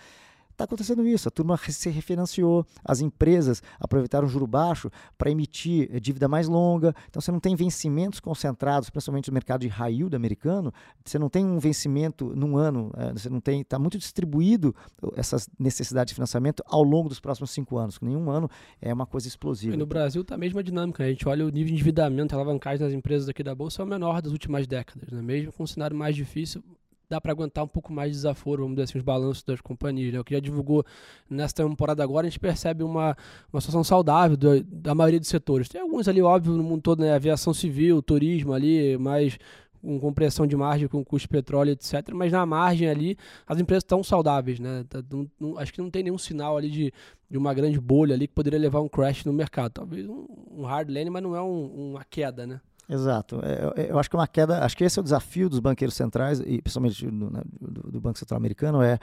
S4: Está acontecendo isso, a turma se refinanciou, as empresas aproveitaram o juro baixo para emitir eh, dívida mais longa, então você não tem vencimentos concentrados, principalmente no mercado de high yield americano, você não tem um vencimento num ano, eh, você não tem, está muito distribuído essas necessidades de financiamento ao longo dos próximos cinco anos, nenhum ano é uma coisa explosiva.
S2: E no Brasil está a mesma dinâmica, né? a gente olha o nível de endividamento, a alavancagem das empresas aqui da Bolsa é o menor das últimas décadas, né? mesmo com um cenário mais difícil, dá para aguentar um pouco mais de desaforo, vamos dizer assim, os balanços das companhias. Né? O que já divulgou nessa temporada agora, a gente percebe uma, uma situação saudável do, da maioria dos setores. Tem alguns ali, óbvio, no mundo todo, né? Aviação civil, turismo ali, mais com compressão de margem com custo de petróleo, etc. Mas na margem ali, as empresas estão saudáveis, né? Tá, não, não, acho que não tem nenhum sinal ali de, de uma grande bolha ali que poderia levar um crash no mercado. Talvez um, um hard lane, mas não é um, uma queda, né?
S4: Exato. É, é, eu acho que uma queda, acho que esse é o desafio dos banqueiros centrais, e principalmente do, né, do Banco Central Americano, é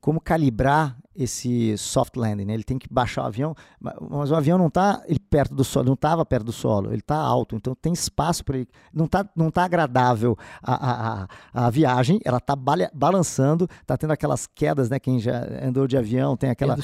S4: como calibrar esse soft landing, né? Ele tem que baixar o avião, mas o avião não está perto do solo, não estava perto do solo, ele está alto, então tem espaço para ele. Não está não tá agradável a, a, a, viagem, ela está balançando, está tendo aquelas quedas, né? Quem já andou de avião tem aquela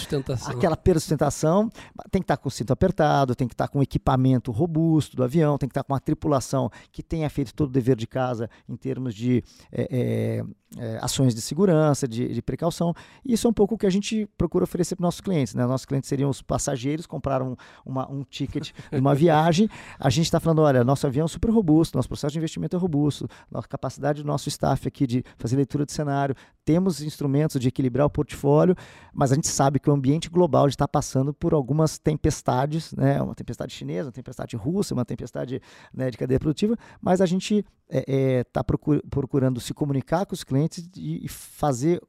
S4: aquela persustentação, tem que estar tá com o cinto apertado, tem que estar tá com equipamento robusto do avião, tem que estar tá com uma tripulação que tenha feito todo o dever de casa em termos de é, é, é, ações de segurança, de, de precaução. E isso é um pouco o que a gente procura oferecer para nossos clientes. Né? Nossos clientes seriam os passageiros, compraram uma, um ticket de uma viagem. A gente está falando, olha, nosso avião é super robusto, nosso processo de investimento é robusto, nossa capacidade do nosso staff aqui de fazer leitura de cenário, temos instrumentos de equilibrar o portfólio, mas a gente sabe que o ambiente global está passando por algumas tempestades, né? uma tempestade chinesa, uma tempestade russa, uma tempestade né, de cadeia produtiva, mas a gente está é, é, tá procurando se comunicar com os clientes e fazer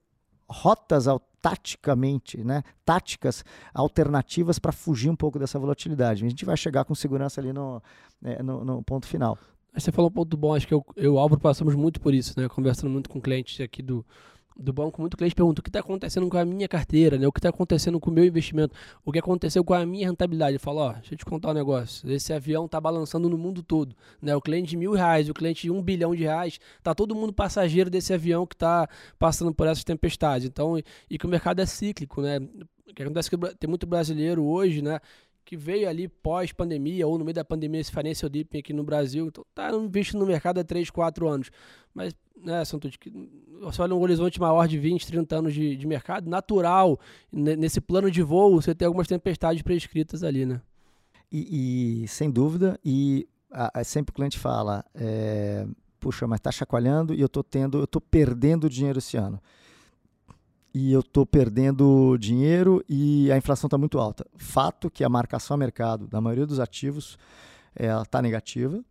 S4: rotas taticamente, né, táticas alternativas para fugir um pouco dessa volatilidade. A gente vai chegar com segurança ali no, né, no, no ponto final.
S2: Você falou um ponto bom, acho que eu e o Álvaro passamos muito por isso, né? Conversando muito com clientes aqui do, do banco, muito cliente pergunta o que está acontecendo com a minha carteira, né? o que está acontecendo com o meu investimento, o que aconteceu com a minha rentabilidade. Eu falo, ó, deixa eu te contar um negócio, esse avião está balançando no mundo todo. Né? O cliente de mil reais, o cliente de um bilhão de reais, tá todo mundo passageiro desse avião que está passando por essas tempestades. Então, e, que o mercado é cíclico, né? O que acontece é que tem muito brasileiro hoje, né? Que veio ali pós-pandemia ou no meio da pandemia esse financial dipping aqui no Brasil, então tá visto no mercado há 3, 4 anos. Mas, né, que você olha um horizonte maior de 20, 30 anos de, de mercado, natural, nesse plano de voo, você tem algumas tempestades prescritas ali, né?
S4: E, e sem dúvida, e a, a, sempre o cliente fala, é, puxa, mas tá chacoalhando e eu tô tendo, eu tô perdendo dinheiro esse ano e eu estou perdendo dinheiro e a inflação está muito alta. Fato que a marcação a mercado da maioria dos ativos está negativa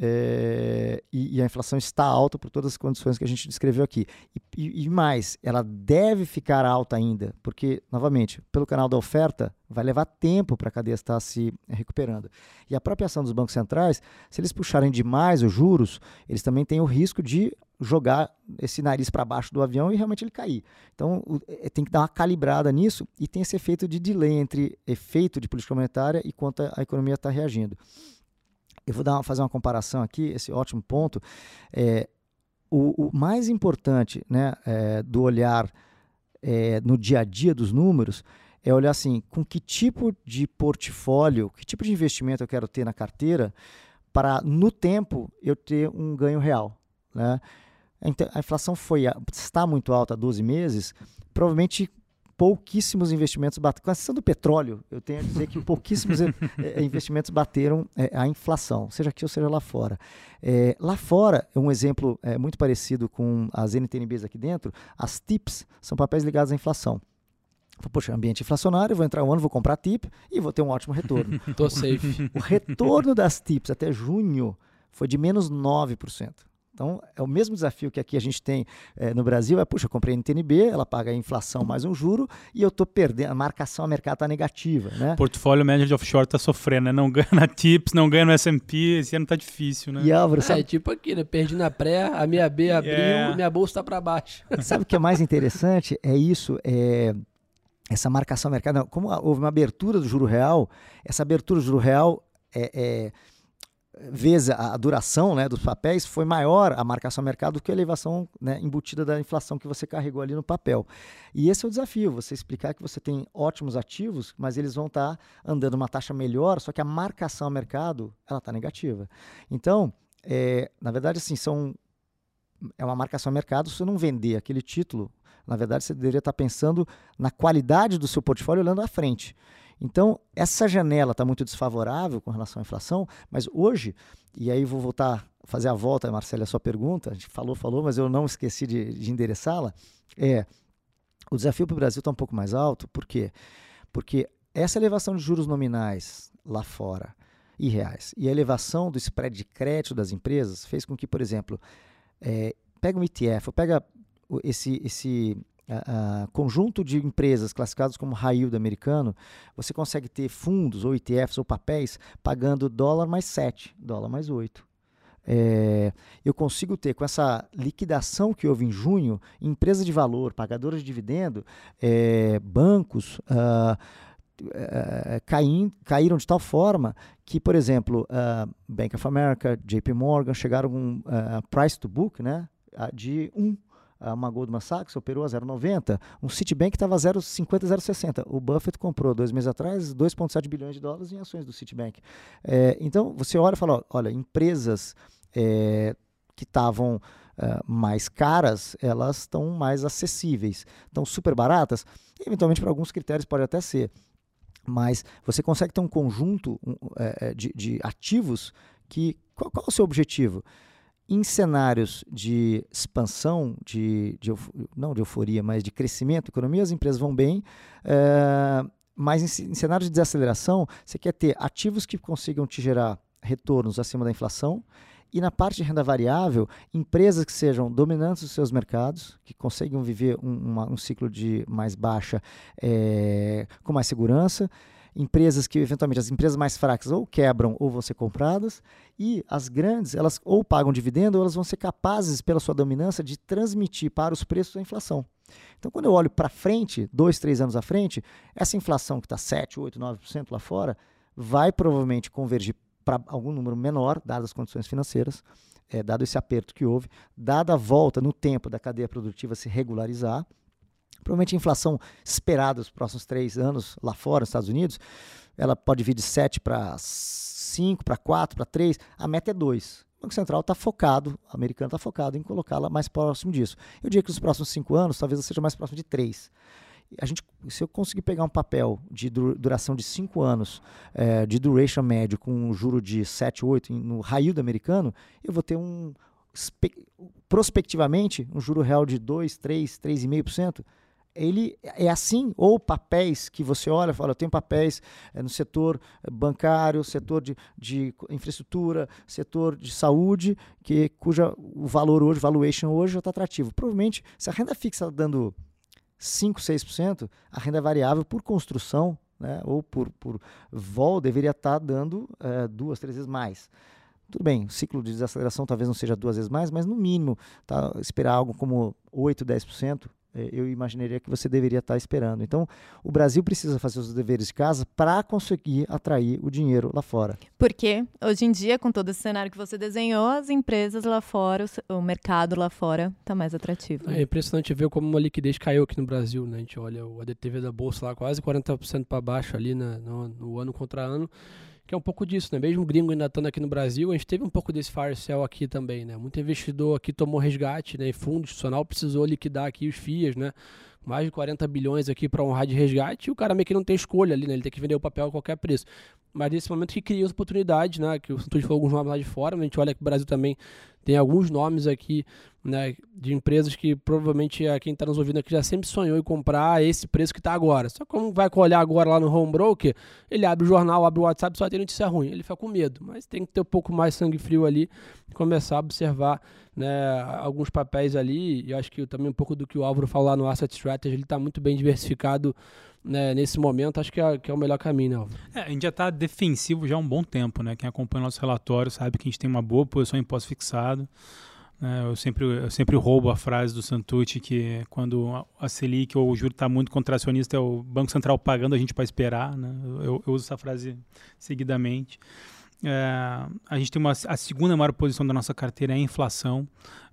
S4: é, e, e, a inflação está alta por todas as condições que a gente descreveu aqui. E, e, e, mais, ela deve ficar alta ainda, porque, novamente, pelo canal da oferta, vai levar tempo para a cadeia estar se recuperando. E a própria ação dos bancos centrais, se eles puxarem demais os juros, eles também têm o risco de jogar esse nariz para baixo do avião e realmente ele cair. Então, o, é, tem que dar uma calibrada nisso e tem esse efeito de delay entre efeito de política monetária e quanto a economia está reagindo. Eu vou dar, fazer uma comparação aqui, esse ótimo ponto. É, o, o mais importante né, é, do olhar é, no dia a dia dos números é olhar assim, com que tipo de portfólio, que tipo de investimento eu quero ter na carteira para, no tempo, eu ter um ganho real. Né? Então, a inflação foi, está muito alta há 12 meses, provavelmente pouquíssimos investimentos bateram. Com exceção do petróleo, eu tenho a dizer que pouquíssimos eh, eh, investimentos bateram é, a inflação, seja aqui ou seja lá fora. É, lá fora, é um exemplo é, muito parecido com as NTNBs aqui dentro, as TIPS são papéis ligados à inflação. Poxa, ambiente inflacionário, vou entrar um ano, vou comprar TIP e vou ter um ótimo retorno.
S2: Tô safe.
S4: O retorno das TIPS até junho foi de menos 9%. Então, é o mesmo desafio que aqui a gente tem é, no Brasil, é, puxa, eu comprei NTNB, ela paga a inflação mais um juro e eu estou perdendo, a marcação a mercado está negativa, né?
S3: Portfólio manager de offshore está sofrendo, né? Não ganha na TIPS, não ganha no S&P, esse ano está difícil, né?
S2: E Álvaro, sabe... É, tipo aqui, né? Perdi na pré, a minha B abriu, yeah. minha bolsa está para baixo.
S4: Sabe o que é mais interessante? É isso, é essa marcação mercado, como houve uma abertura do juro real, essa abertura do juro real é, é a, duração né, dos papéis foi maior a marcação mercado do que a elevação né, embutida da inflação que você carregou ali no papel. E esse é o desafio, você explicar que você tem ótimos ativos, mas eles vão estar tá andando uma taxa melhor, só que a marcação mercado ela está negativa. Então, é, na verdade, assim, são é uma marcação mercado se você não vender aquele título. Na verdade, você deveria estar pensando na qualidade do seu portfólio olhando à frente. Então, essa janela está muito desfavorável com relação à inflação, mas hoje, e aí vou voltar fazer a volta, Marcelo, a sua pergunta, a gente falou, falou, mas eu não esqueci de, de endereçá-la, é o desafio para o Brasil está um pouco mais alto, por quê? Porque essa elevação de juros nominais lá fora e reais e a elevação do spread de crédito das empresas fez com que, por exemplo, é, pega um ETF, pega esse, esse uh, uh, conjunto de empresas classificadas como high yield americano, você consegue ter fundos ou ETFs ou papéis pagando dólar mais 7, dólar mais 8. É, eu consigo ter, com essa liquidação que houve em junho, empresas de valor, pagadoras de dividendo, é, bancos, uh, uh, caim, caíram de tal forma que, por exemplo, uh, Bank of America, JP Morgan chegaram com um price to book né, de 1. Uma Goldman Sachs operou a 0,90, um Citibank estava a 0,50, 0,60. O Buffett comprou dois meses atrás 2,7 bilhões de dólares em ações do Citibank. É, então, você olha e fala: olha, empresas é, que estavam uh, mais caras, elas estão mais acessíveis. Estão super baratas? Eventualmente, para alguns critérios, pode até ser. Mas você consegue ter um conjunto um, é, de, de, ativos que. Qual, qual, é o seu objetivo? Em cenários de expansão, de, de, não de euforia, mas de crescimento, economia, as empresas vão bem. É, mas em, em cenários de desaceleração, você quer ter ativos que consigam te gerar retornos acima da inflação e na parte de renda variável, empresas que sejam dominantes dos seus mercados, que consigam viver um, uma, um ciclo de mais baixa é, com mais segurança, empresas que eventualmente as empresas mais fracas ou quebram ou vão ser compradas e as grandes elas ou pagam dividendo ou elas vão ser capazes pela sua dominância de transmitir para os preços a inflação. Então quando eu olho para frente, dois, três anos à frente, essa inflação que está 7, 8, 9% lá fora vai provavelmente convergir para algum número menor, dadas as condições financeiras, é, dado esse aperto que houve, dada a volta no tempo da cadeia produtiva se regularizar, provavelmente a inflação esperada nos próximos três anos lá fora, nos Estados Unidos, ela pode vir de 7 para 5, para 4, para 3, a meta é 2. O Banco Central está focado, o americano está focado em colocá-la mais próximo disso. Eu diria que nos próximos cinco anos, talvez ela seja mais próximo de 3 a gente, se eu conseguir pegar um papel de duração de 5 anos, é, de duration médio, com um juro de 7, 8 no raio do americano, eu vou ter um, prospectivamente, um juro real de 2, 3, 3,5%. Ele é assim, ou papéis que você olha, fala, eu tenho papéis é, no setor bancário, setor de, de infraestrutura, setor de saúde, que cuja o valor hoje, valuation hoje já está atrativo. Provavelmente, se a renda fixa está dando 5, 6%, a renda variável por construção né, ou por, por vol deveria estar tá dando é, duas, três vezes mais. Tudo bem, o ciclo de desaceleração talvez não seja duas vezes mais, mas no mínimo tá, esperar algo como 8, 10% é, eu imaginaria que você deveria estar esperando. Então, o Brasil precisa fazer os deveres de casa para conseguir atrair o dinheiro lá fora.
S1: Porque hoje em dia, com todo esse cenário que você desenhou, as empresas lá fora, o mercado lá fora está mais atrativo.
S2: É impressionante ver como a liquidez caiu aqui no Brasil. Né? A gente olha o ADTV da Bolsa lá quase 40% para baixo ali né? no, no ano contra ano que é um pouco disso, né? Mesmo gringo ainda estando aqui no Brasil, a gente teve um pouco desse fire sale aqui também, né? Muito investidor aqui tomou resgate, né? E fundo institucional precisou liquidar aqui os FIAs, né? Mais de 40 bilhões aqui para honrar de resgate e o cara meio que não tem escolha ali, né? Ele tem que vender o papel a qualquer preço. Mas nesse momento que cria as oportunidades, né? Que o Santos falou alguns nomes lá de fora, mas a gente olha que o Brasil também tem alguns nomes aqui né, de empresas que provavelmente é quem está nos ouvindo aqui já sempre sonhou em comprar esse preço que está agora. Só que como vai olhar agora lá no home broker, ele abre o jornal, abre o WhatsApp, só tem notícia ruim. Ele fica com medo, mas tem que ter um pouco mais sangue frio ali, começar a observar né, alguns papéis ali. E acho que também um pouco do que o Álvaro falou lá no Asset Strategy, ele está muito bem diversificado né, nesse momento, acho que é, que é o melhor caminho, né, Álvaro?
S3: É, a gente já está defensivo já há um bom tempo, né? Quem acompanha o nosso relatório sabe que a gente tem uma boa posição em pós-fixado. É, eu, sempre, eu sempre roubo a frase do Santucci que quando a Selic ou o juro está muito contracionista é o Banco Central pagando a gente para esperar. Né? Eu, eu, uso essa frase seguidamente. É, a gente tem uma, a segunda maior posição da nossa carteira é a inflação.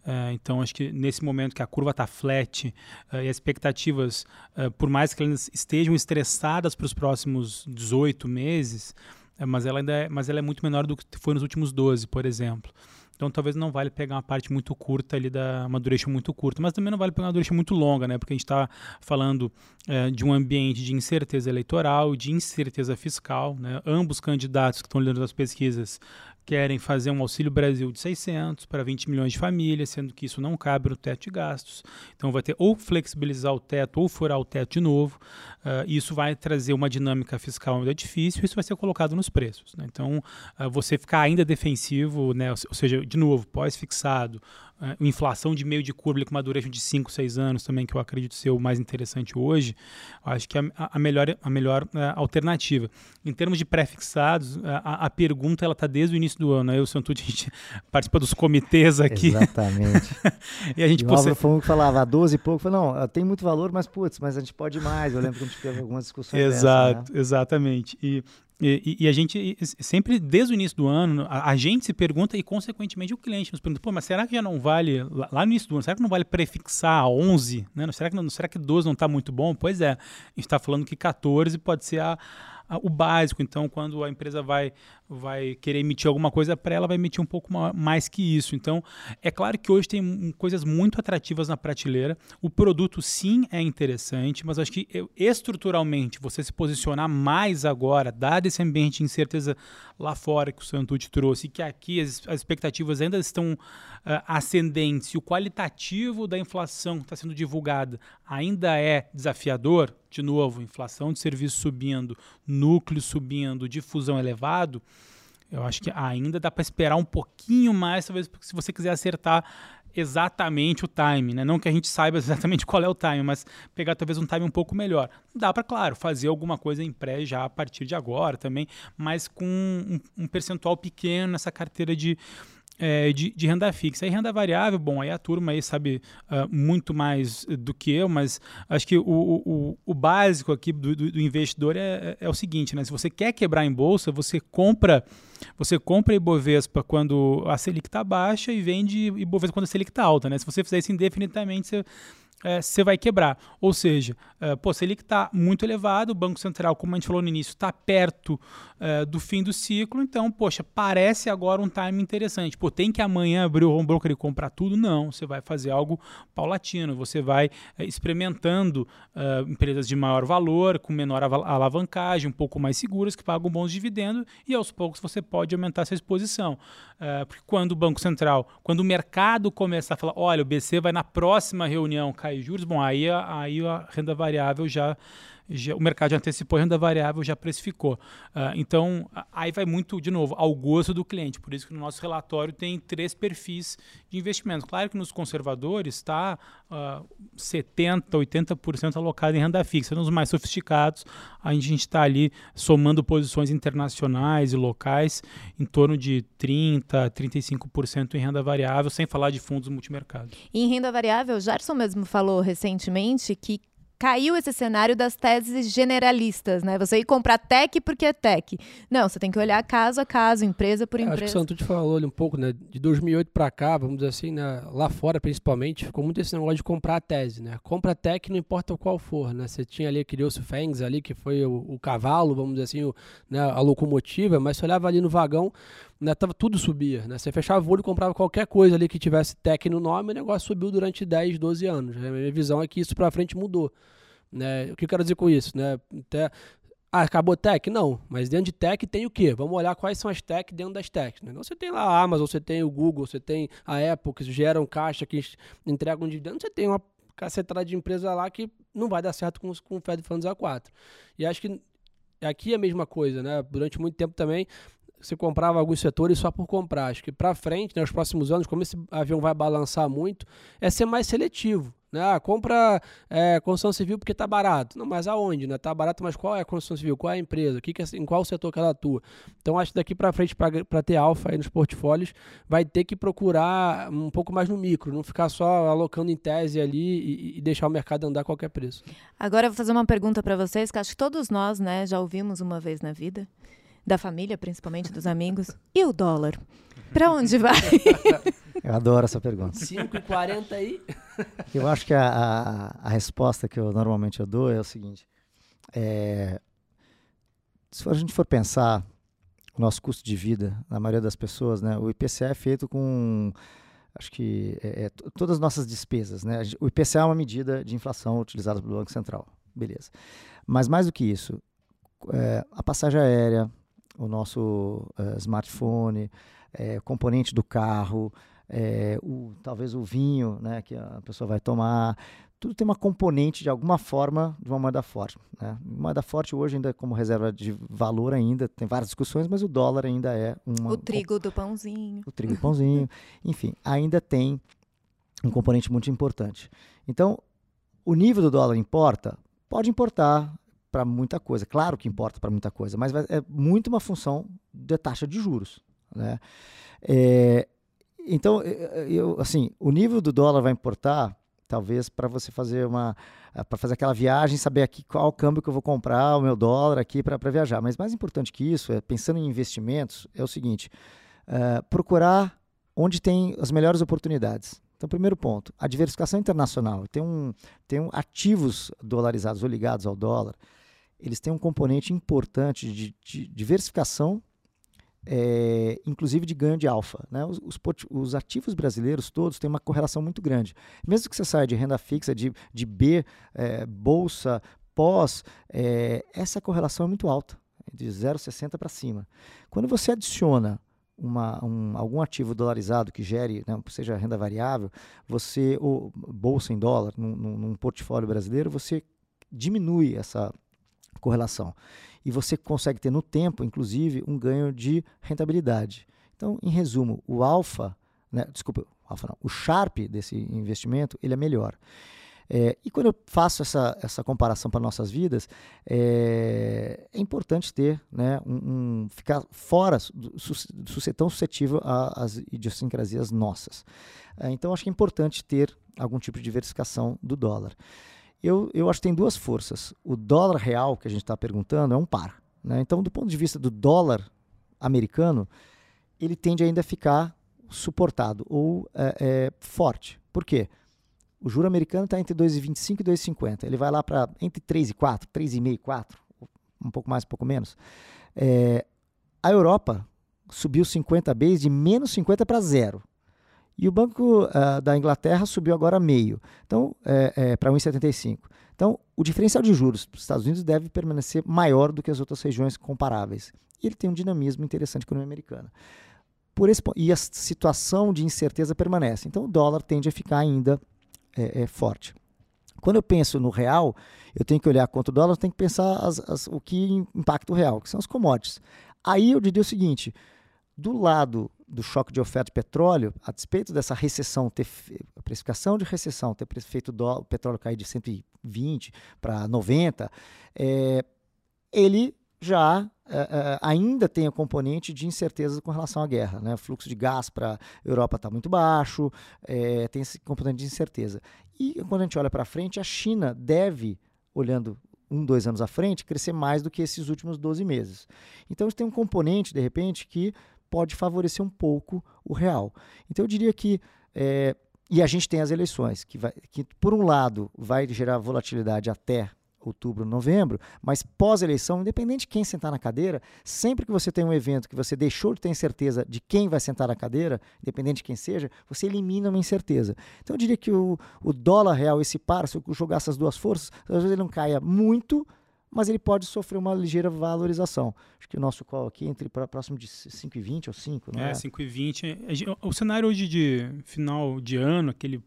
S3: É, então, acho que nesse momento que a curva está flat é, e as expectativas, é, por mais que elas estejam estressadas para os próximos 18 meses, é, mas, ela ainda é, mas ela é muito menor do que foi nos últimos 12, por exemplo. Então talvez não vale pegar uma parte muito curta ali da uma duration muito curta, mas também não vale pegar uma duration muito longa, né? Porque a gente está falando é, de um ambiente de incerteza eleitoral, de incerteza fiscal, né? Ambos candidatos que estão liderando as pesquisas querem fazer um Auxílio Brasil de 600 para 20 milhões de famílias, sendo que isso não cabe no teto de gastos. Então vai ter ou flexibilizar o teto ou furar o teto de novo. Uh, isso vai trazer uma dinâmica fiscal ainda difícil, isso vai ser colocado nos preços. Né? Então, uh, você ficar ainda defensivo, né? ou seja, de novo, pós-fixado, uh, inflação de meio de curva com uma duração de 5, 6 anos também, que eu acredito ser o mais interessante hoje, acho que é a, a melhor, a melhor uh, alternativa. Em termos de pré-fixados, a, a, pergunta está desde o início do ano. Aí o Santucci, a gente participa dos comitês aqui.
S4: Exatamente.
S3: e a gente...
S4: E Álvaro foi um que falava, 12 e pouco, falou, não, tem muito valor, mas putz, mas a gente pode mais. Eu lembro que a gente teve algumas discussões
S3: Exato,
S4: dessa, né?
S3: exatamente. E e, e, a gente sempre, desde o início do ano, a, a, gente se pergunta e, consequentemente, o cliente nos pergunta: pô, mas será que já não vale, lá no início do ano, será que não vale prefixar a 11? Né? Será, que não, será que 12 não está muito bom? Pois é, a gente está falando que 14 pode ser a, o básico. Então, quando a empresa vai, vai querer emitir alguma coisa para ela, vai emitir um pouco mais que isso. Então, é claro que hoje tem coisas muito atrativas na prateleira. O produto, sim, é interessante, mas acho que estruturalmente você se posicionar mais agora, dado esse ambiente de incerteza lá fora que o Santucci trouxe, que aqui as, as expectativas ainda estão uh, ascendentes, e o qualitativo da inflação que está sendo divulgada ainda é desafiador, de novo, inflação de serviços subindo, núcleo subindo, difusão elevado, eu acho que ainda dá para esperar um pouquinho mais, talvez se você quiser acertar exatamente o time, né? Não que a gente saiba exatamente qual é o time, mas pegar talvez um time um pouco melhor. Dá para, claro, fazer alguma coisa em pré já a partir de agora também, mas com um, um percentual pequeno nessa carteira de, é, de, de, renda fixa. E renda variável, bom, aí a turma aí sabe uh, muito mais do que eu, mas acho que o, o, o básico aqui do, do, do investidor é, é, o seguinte, né? Se você quer quebrar em bolsa, você compra você compra Ibovespa quando a Selic está baixa e vende Ibovespa quando a Selic está alta, né? Se você fizer isso indefinidamente, você você é, vai quebrar. Ou seja, é, pô, Selic está muito elevado, o Banco Central, como a gente falou no início, está perto é, do fim do ciclo, então, poxa, parece agora um time interessante. Pô, tem que amanhã abrir o home broker e comprar tudo? Não, você vai fazer algo paulatino, você vai é, experimentando é, empresas de maior valor, com menor alavancagem, um pouco mais seguras, que pagam bons dividendos, e aos poucos você pode aumentar essa exposição. É, porque quando o Banco Central, quando o mercado começar a falar, olha, o BC vai na próxima reunião cair juros, bom, aí, aí a renda variável já já, o mercado já antecipou, a renda variável já precificou. Uh, então, aí vai muito, de novo, ao gosto do cliente. Por isso que no nosso relatório tem três perfis de investimento. Claro que nos conservadores está uh, 70%, 80% alocado em renda fixa. Nos mais sofisticados, a gente está ali somando posições internacionais e locais em torno de 30%, 35% em renda variável, sem falar de fundos multimercado.
S1: E em renda variável, o Gerson mesmo falou recentemente que caiu esse cenário das teses generalistas, né? Você ir comprar tech porque é tech. Não, você tem que olhar caso a caso, empresa por
S2: é,
S1: empresa.
S2: Acho que o Santucci falou ali um pouco, né? De 2008 para cá, vamos dizer assim, né? lá fora principalmente, ficou muito esse negócio de comprar a tese, né? Compra tech não importa qual for, né? Você tinha ali, criou-se o Fangs ali, que foi o, o, cavalo, vamos dizer assim, o, né? a locomotiva, mas você olhava ali no vagão, né, tava, tudo subia. Né? Você fechava o olho e comprava qualquer coisa ali que tivesse tech no nome, o negócio subiu durante 10, 12 anos. A minha visão é que isso para frente mudou. Né? O que eu quero dizer com isso? Né? Até, ah, acabou tech? Não, mas dentro de tech tem o quê? Vamos olhar quais são as tech dentro das techs. Né? Então você tem lá a Amazon, você tem o Google, você tem a Apple, que geram caixa, que entregam dividendos, você tem uma cacetada de empresa lá que não vai dar certo com, com o Fed Funds A4. E acho que aqui é a mesma coisa, né? Durante muito tempo também você comprava alguns setores só por comprar. Acho que para frente, né, nos próximos anos, como esse avião vai balançar muito, é ser mais seletivo. Né? Ah, compra é, construção civil porque está barato. Não, mas aonde? Né? Tá barato, mas qual é a construção civil? Qual é a empresa? Que que é, em qual setor que ela atua? Então, acho que daqui para frente, para ter alfa aí nos portfólios, vai ter que procurar um pouco mais no micro, não ficar só alocando em tese ali e, e deixar o mercado andar a qualquer preço.
S1: Agora, eu vou fazer uma pergunta para vocês que acho que todos nós né, já ouvimos uma vez na vida da família, principalmente dos amigos. E o dólar? Para onde vai?
S4: Eu adoro essa pergunta.
S2: 5,40 aí?
S4: Eu acho que a, a, a, resposta que eu normalmente eu dou é o seguinte. É, se a gente for pensar o nosso custo de vida, na maioria das pessoas, né? O IPCA é feito com acho que é, é, todas as nossas despesas, né? O IPCA é uma medida de inflação utilizada pelo Banco Central, beleza. Mas mais do que isso, é, a passagem aérea, o nosso é, smartphone, é, componente do carro, é, o, talvez o vinho, né, que a pessoa vai tomar, tudo tem uma componente de alguma forma de uma moeda forte. Né? Moeda forte hoje ainda como reserva de valor ainda tem várias discussões, mas o dólar ainda é uma
S1: o trigo do pãozinho,
S4: o trigo do pãozinho, enfim, ainda tem um componente muito importante. Então, o nível do dólar importa? Pode importar para muita coisa, claro que importa para muita coisa, mas é muito uma função da taxa de juros, né? É, então, eu, assim, o nível do dólar vai importar talvez para você fazer uma eh, para fazer aquela viagem saber aqui qual câmbio que eu vou comprar o meu dólar aqui para viajar. Mas mais importante que isso é pensando em investimentos é o seguinte uh, procurar onde tem as melhores oportunidades. Então primeiro ponto a diversificação internacional. Tem um tem um ativos dolarizados ou ligados ao dólar eles têm um componente importante de, de diversificação é, inclusive de ganho de alfa. Né? Os, os, os, ativos brasileiros todos têm uma correlação muito grande. Mesmo que você saia de renda fixa, de, de B, é, bolsa, pós, é, essa correlação é muito alta, de 0,60 para cima. Quando você adiciona uma, um, algum ativo dolarizado que gere, né, seja renda variável, você, ou bolsa em dólar, num, num portfólio brasileiro, você diminui essa correlação e você consegue ter no tempo, inclusive, um ganho de rentabilidade. Então, em resumo, o alfa, né, desculpa, alfa não, o Sharp desse investimento, ele é melhor. É, e quando eu faço essa, essa comparação para nossas vidas, é, é, importante ter, né, um, um ficar fora, do, ser tão suscetível às idiosincrasias nossas. É, então, acho que é importante ter algum tipo de diversificação do dólar. Eu, eu acho que tem duas forças. O dólar real, que a gente está perguntando, é um par. Né? Então, do ponto de vista do dólar americano, ele tende ainda a ficar suportado ou é, é, forte. Por quê? O juro americano está entre 2,25 e 2,50. Ele vai lá para entre 3 e 4, 3,5 e 4, um pouco mais, um pouco menos. É, a Europa subiu 50 base de menos 50 para zero. E o Banco uh, da Inglaterra subiu agora meio, então é, é, para 1,75. Então, o diferencial de juros dos Estados Unidos deve permanecer maior do que as outras regiões comparáveis. E ele tem um dinamismo interessante na economia americana. Por esse, e a situação de incerteza permanece. Então, o dólar tende a ficar ainda é, é forte. Quando eu penso no real, eu tenho que olhar quanto o dólar, eu tenho que pensar as, as, o que impacta o real, que são as commodities. Aí eu diria o seguinte: do lado do choque de oferta de petróleo, a despeito dessa recessão, ter, a precificação de recessão ter feito o petróleo cair de 120 para 90, é, ele já é, é, ainda tem a componente de incerteza com relação à guerra. Né? O fluxo de gás para a Europa está muito baixo, é, tem esse componente de incerteza. E quando a gente olha para frente, a China deve, olhando um, dois anos à frente, crescer mais do que esses últimos 12 meses. Então, tem um componente, de repente, que pode favorecer um pouco o real. Então eu diria que é, e a gente tem as eleições que, vai, que por um lado vai gerar volatilidade até outubro, novembro, mas pós-eleição, independente de quem sentar na cadeira, sempre que você tem um evento que você deixou de ter certeza de quem vai sentar na cadeira, independente de quem seja, você elimina uma incerteza. Então eu diria que o, o dólar real, esse par, se eu jogar essas duas forças, às vezes ele não caia muito, mas ele pode sofrer uma ligeira valorização. Acho que o nosso call aqui entre para próximo de 5,20 ou 5, não é?
S3: É, 5,20. O cenário hoje de final de ano, aquele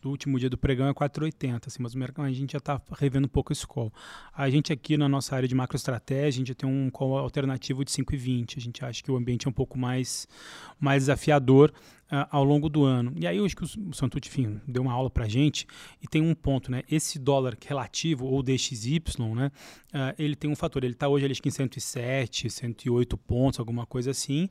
S3: do último dia do pregão é 4,80, assim, mas a gente já está revendo um pouco esse call. A gente aqui na nossa área de macroestratégia, a gente já tem um call alternativo de 5,20. A gente acha que o ambiente é um pouco mais, mais desafiador uh, ao longo do ano. E aí eu acho que o, Santucci, enfim, deu uma aula para gente e tem um ponto, né? Esse dólar relativo ou DXY, né? Uh, ele tem um fator, ele está hoje acho que em 107, 108 pontos, alguma coisa assim,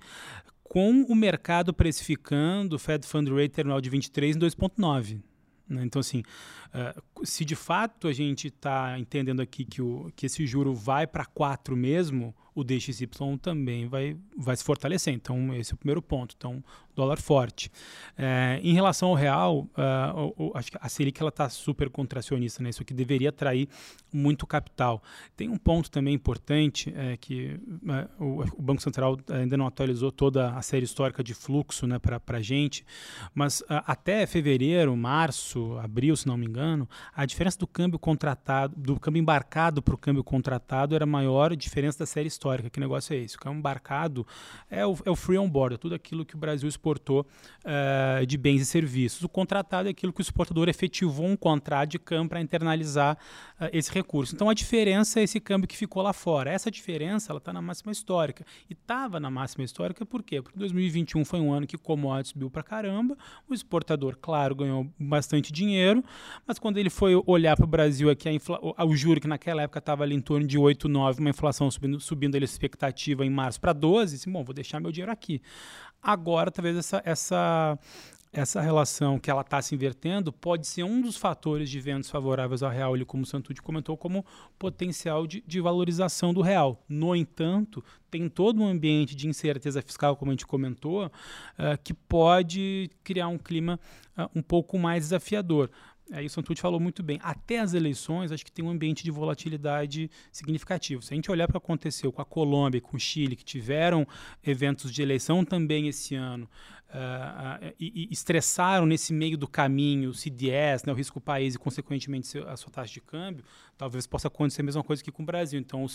S3: com o mercado precificando o Fed Fund Rate terminal de 23 em 2,9. Né? Então, assim, uh, se de fato a gente está entendendo aqui que, o, que esse juro vai para 4 mesmo, o DXY também vai, vai se fortalecer. Então, esse é o primeiro ponto. Então, dólar forte. É, em relação ao real, uh, acho que a Selic está super contracionista, né? isso que deveria atrair muito capital. Tem um ponto também importante, é, que uh, o, Banco Central ainda não atualizou toda a série histórica de fluxo né, para a gente, mas uh, até fevereiro, março, abril, se não me engano, a diferença do câmbio contratado, do câmbio embarcado para o câmbio contratado era maior a diferença da série histórica. Que negócio é esse? O câmbio embarcado é o, é o free on board, é tudo aquilo que o Brasil exportou uh, de bens e serviços. O contratado é aquilo que o exportador efetivou um contrato de câmbio para internalizar uh, esse recurso. Então a diferença é esse câmbio que ficou lá fora. Essa diferença ela está na máxima histórica. E estava na máxima histórica por quê? Porque 2021 foi um ano que commodities subiu para caramba, o exportador, claro, ganhou bastante dinheiro, mas quando ele foi olhar para o Brasil aqui, a o juro que naquela época estava ali em torno de 8, 9, uma inflação subindo, subindo a expectativa em março para 12, disse, bom, vou deixar meu dinheiro aqui. Agora, talvez essa, essa, essa relação que ela está se invertendo pode ser um dos fatores de ventos favoráveis ao real, ele, como o Santucci comentou, como potencial de, de, valorização do real. No entanto, tem todo um ambiente de incerteza fiscal, como a gente comentou, uh, que pode criar um clima uh, um pouco mais desafiador. Aí o Santucci falou muito bem. Até as eleições, acho que tem um ambiente de volatilidade significativo. Se a gente olhar para o que aconteceu com a Colômbia com o Chile, que tiveram eventos de eleição também esse ano, uh, e, e, estressaram nesse meio do caminho o CDS, né, o risco país e, consequentemente, a sua taxa de câmbio, talvez possa acontecer a mesma coisa aqui com o Brasil. Então,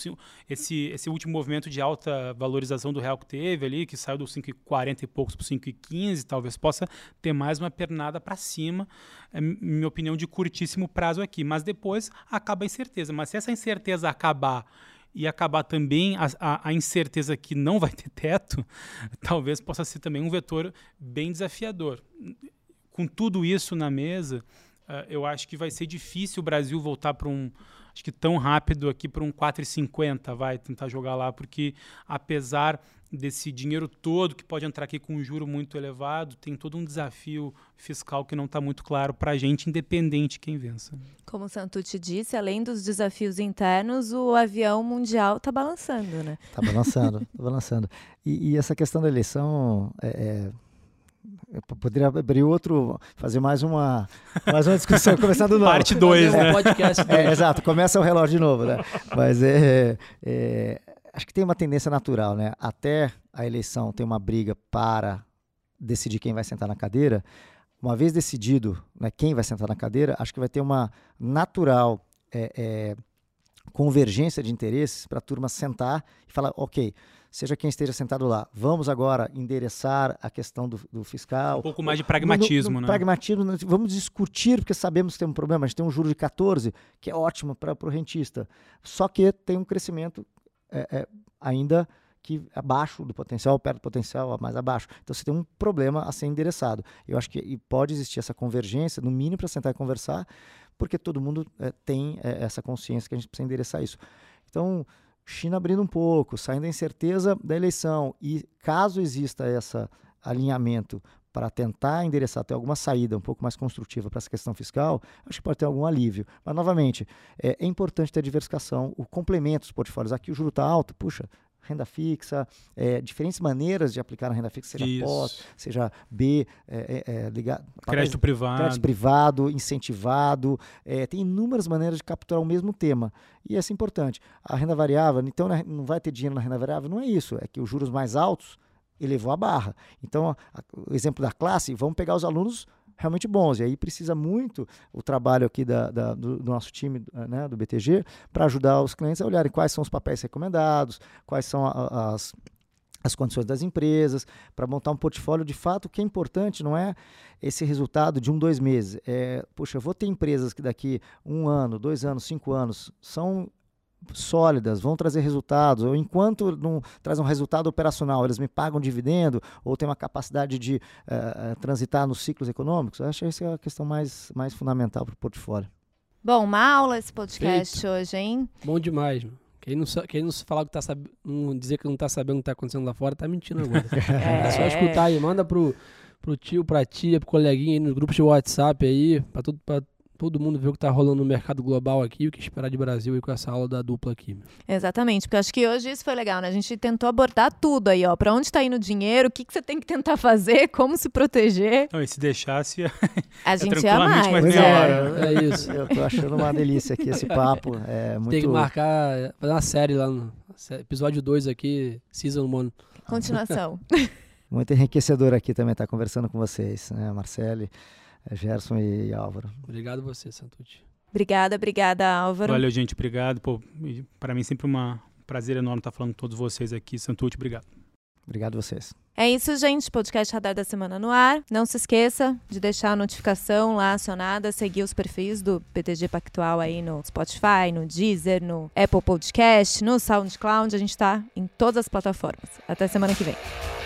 S3: esse, esse último movimento de alta valorização do real que teve ali, que saiu dos 5,40 e poucos para 5,15, talvez possa ter mais uma pernada para cima, é minha opinião, de curtíssimo prazo aqui. Mas depois acaba a incerteza. Mas se essa incerteza acabar e acabar também a, a, a, incerteza que não vai ter teto, talvez possa ser também um vetor bem desafiador. Com tudo isso na mesa, eu acho que vai ser difícil o Brasil voltar para um, acho que tão rápido aqui para um 4,50, vai tentar jogar lá, porque apesar desse dinheiro todo que pode entrar aqui com um juro muito elevado, tem todo um desafio fiscal que não está muito claro para a gente, independente de quem vença.
S1: Como o Santucci disse, além dos desafios internos, o avião mundial está balançando, né?
S4: Está balançando, está balançando. E, e, essa questão da eleição é, é eu poderia abrir outro, fazer mais uma, mais uma discussão, começar do novo.
S3: Parte 2, né?
S4: É, exato, começa o relógio de novo, né? Mas é, é, acho que tem uma tendência natural, né? Até a eleição tem uma briga para decidir quem vai sentar na cadeira. Uma vez decidido né, quem vai sentar na cadeira, acho que vai ter uma natural é, é, convergência de interesses para a turma sentar e falar, ok, seja quem esteja sentado lá, vamos agora endereçar a questão do, do fiscal.
S3: Um pouco mais de pragmatismo, no, no,
S4: né? Pragmatismo, vamos discutir, porque sabemos que tem um problema, a gente tem um juro de 14, que é ótimo para o rentista, só que tem um crescimento é, é, ainda que abaixo do potencial, perto do potencial, mais abaixo. Então você tem um problema a ser endereçado. Eu acho que pode existir essa convergência, no mínimo para sentar e conversar, porque todo mundo é, tem é, essa consciência que a gente precisa endereçar isso. Então, China abrindo um pouco, saindo da incerteza da eleição, e caso exista esse alinhamento para tentar endereçar até alguma saída um pouco mais construtiva para essa questão fiscal, acho que pode ter algum alívio. Mas, novamente, é, é importante ter diversificação, o complemento dos portfólios. Aqui o juro está alto, puxa, renda fixa, é, diferentes maneiras de aplicar a renda fixa, seja Isso. pós, seja B, é, é, é ligado,
S3: crédito privado,
S4: crédito privado, incentivado, é, tem inúmeras maneiras de capturar o mesmo tema e isso é importante. A renda variável, então né, não vai ter dinheiro na renda variável, não é isso, é que os juros mais altos elevou a barra. Então, a, o exemplo da classe, vamos pegar os alunos realmente bons. E aí precisa muito o trabalho aqui da, da do, do, nosso time, né, do BTG, para ajudar os clientes a olharem quais são os papéis recomendados, quais são a, as as condições das empresas, para montar um portfólio de fato, o que é importante não é esse resultado de um, dois meses. É, poxa, eu vou ter empresas que daqui um ano, dois anos, cinco anos são sólidas, vão trazer resultados, ou enquanto não trazem um resultado operacional, eles me pagam dividendo, ou tem uma capacidade de uh, transitar nos ciclos econômicos, eu acho que essa é a questão mais, mais fundamental para o portfólio.
S1: Bom, uma aula esse podcast Feito. hoje, hein?
S2: Bom demais. Quem não, quem não falar que tá sabendo, não dizer que não está sabendo o que está acontecendo lá fora, está mentindo agora. é. é. só escutar aí, manda pro, pro tio, pra tia, pro coleguinha aí nos grupos de WhatsApp aí, para tudo, todo mundo ver o que está rolando no mercado global aqui, o que esperar de Brasil e com essa aula da dupla aqui.
S1: Exatamente, porque eu acho que hoje isso foi legal, né? A gente tentou abordar tudo aí, ó. Para onde está indo o dinheiro, o que, que você tem que tentar fazer, como se proteger.
S3: Não, e se deixasse,
S1: a gente ia mais.
S3: mais
S4: é.
S3: hora.
S2: É isso.
S4: Eu tô achando uma delícia aqui esse papo. É muito...
S2: Tem que marcar, fazer uma série lá no episódio 2 aqui, Season 1.
S1: Continuação.
S4: Muito enriquecedor aqui também estar conversando com vocês, né, Marcele, Gerson e Álvaro.
S2: Obrigado você, Santucci.
S1: obrigada, obrigada, Álvaro.
S3: Valeu, gente. Obrigado. Pô, pra mim é sempre uma, um prazer enorme estar falando com todos vocês aqui. Santucci, obrigado.
S4: Obrigado a vocês.
S1: É isso, gente. Podcast Radar da Semana no ar. Não se esqueça de deixar a notificação lá acionada, seguir os perfis do PTG Pactual aí no Spotify, no Deezer, no Apple Podcast, no SoundCloud. A gente está em todas as plataformas. Até semana que vem.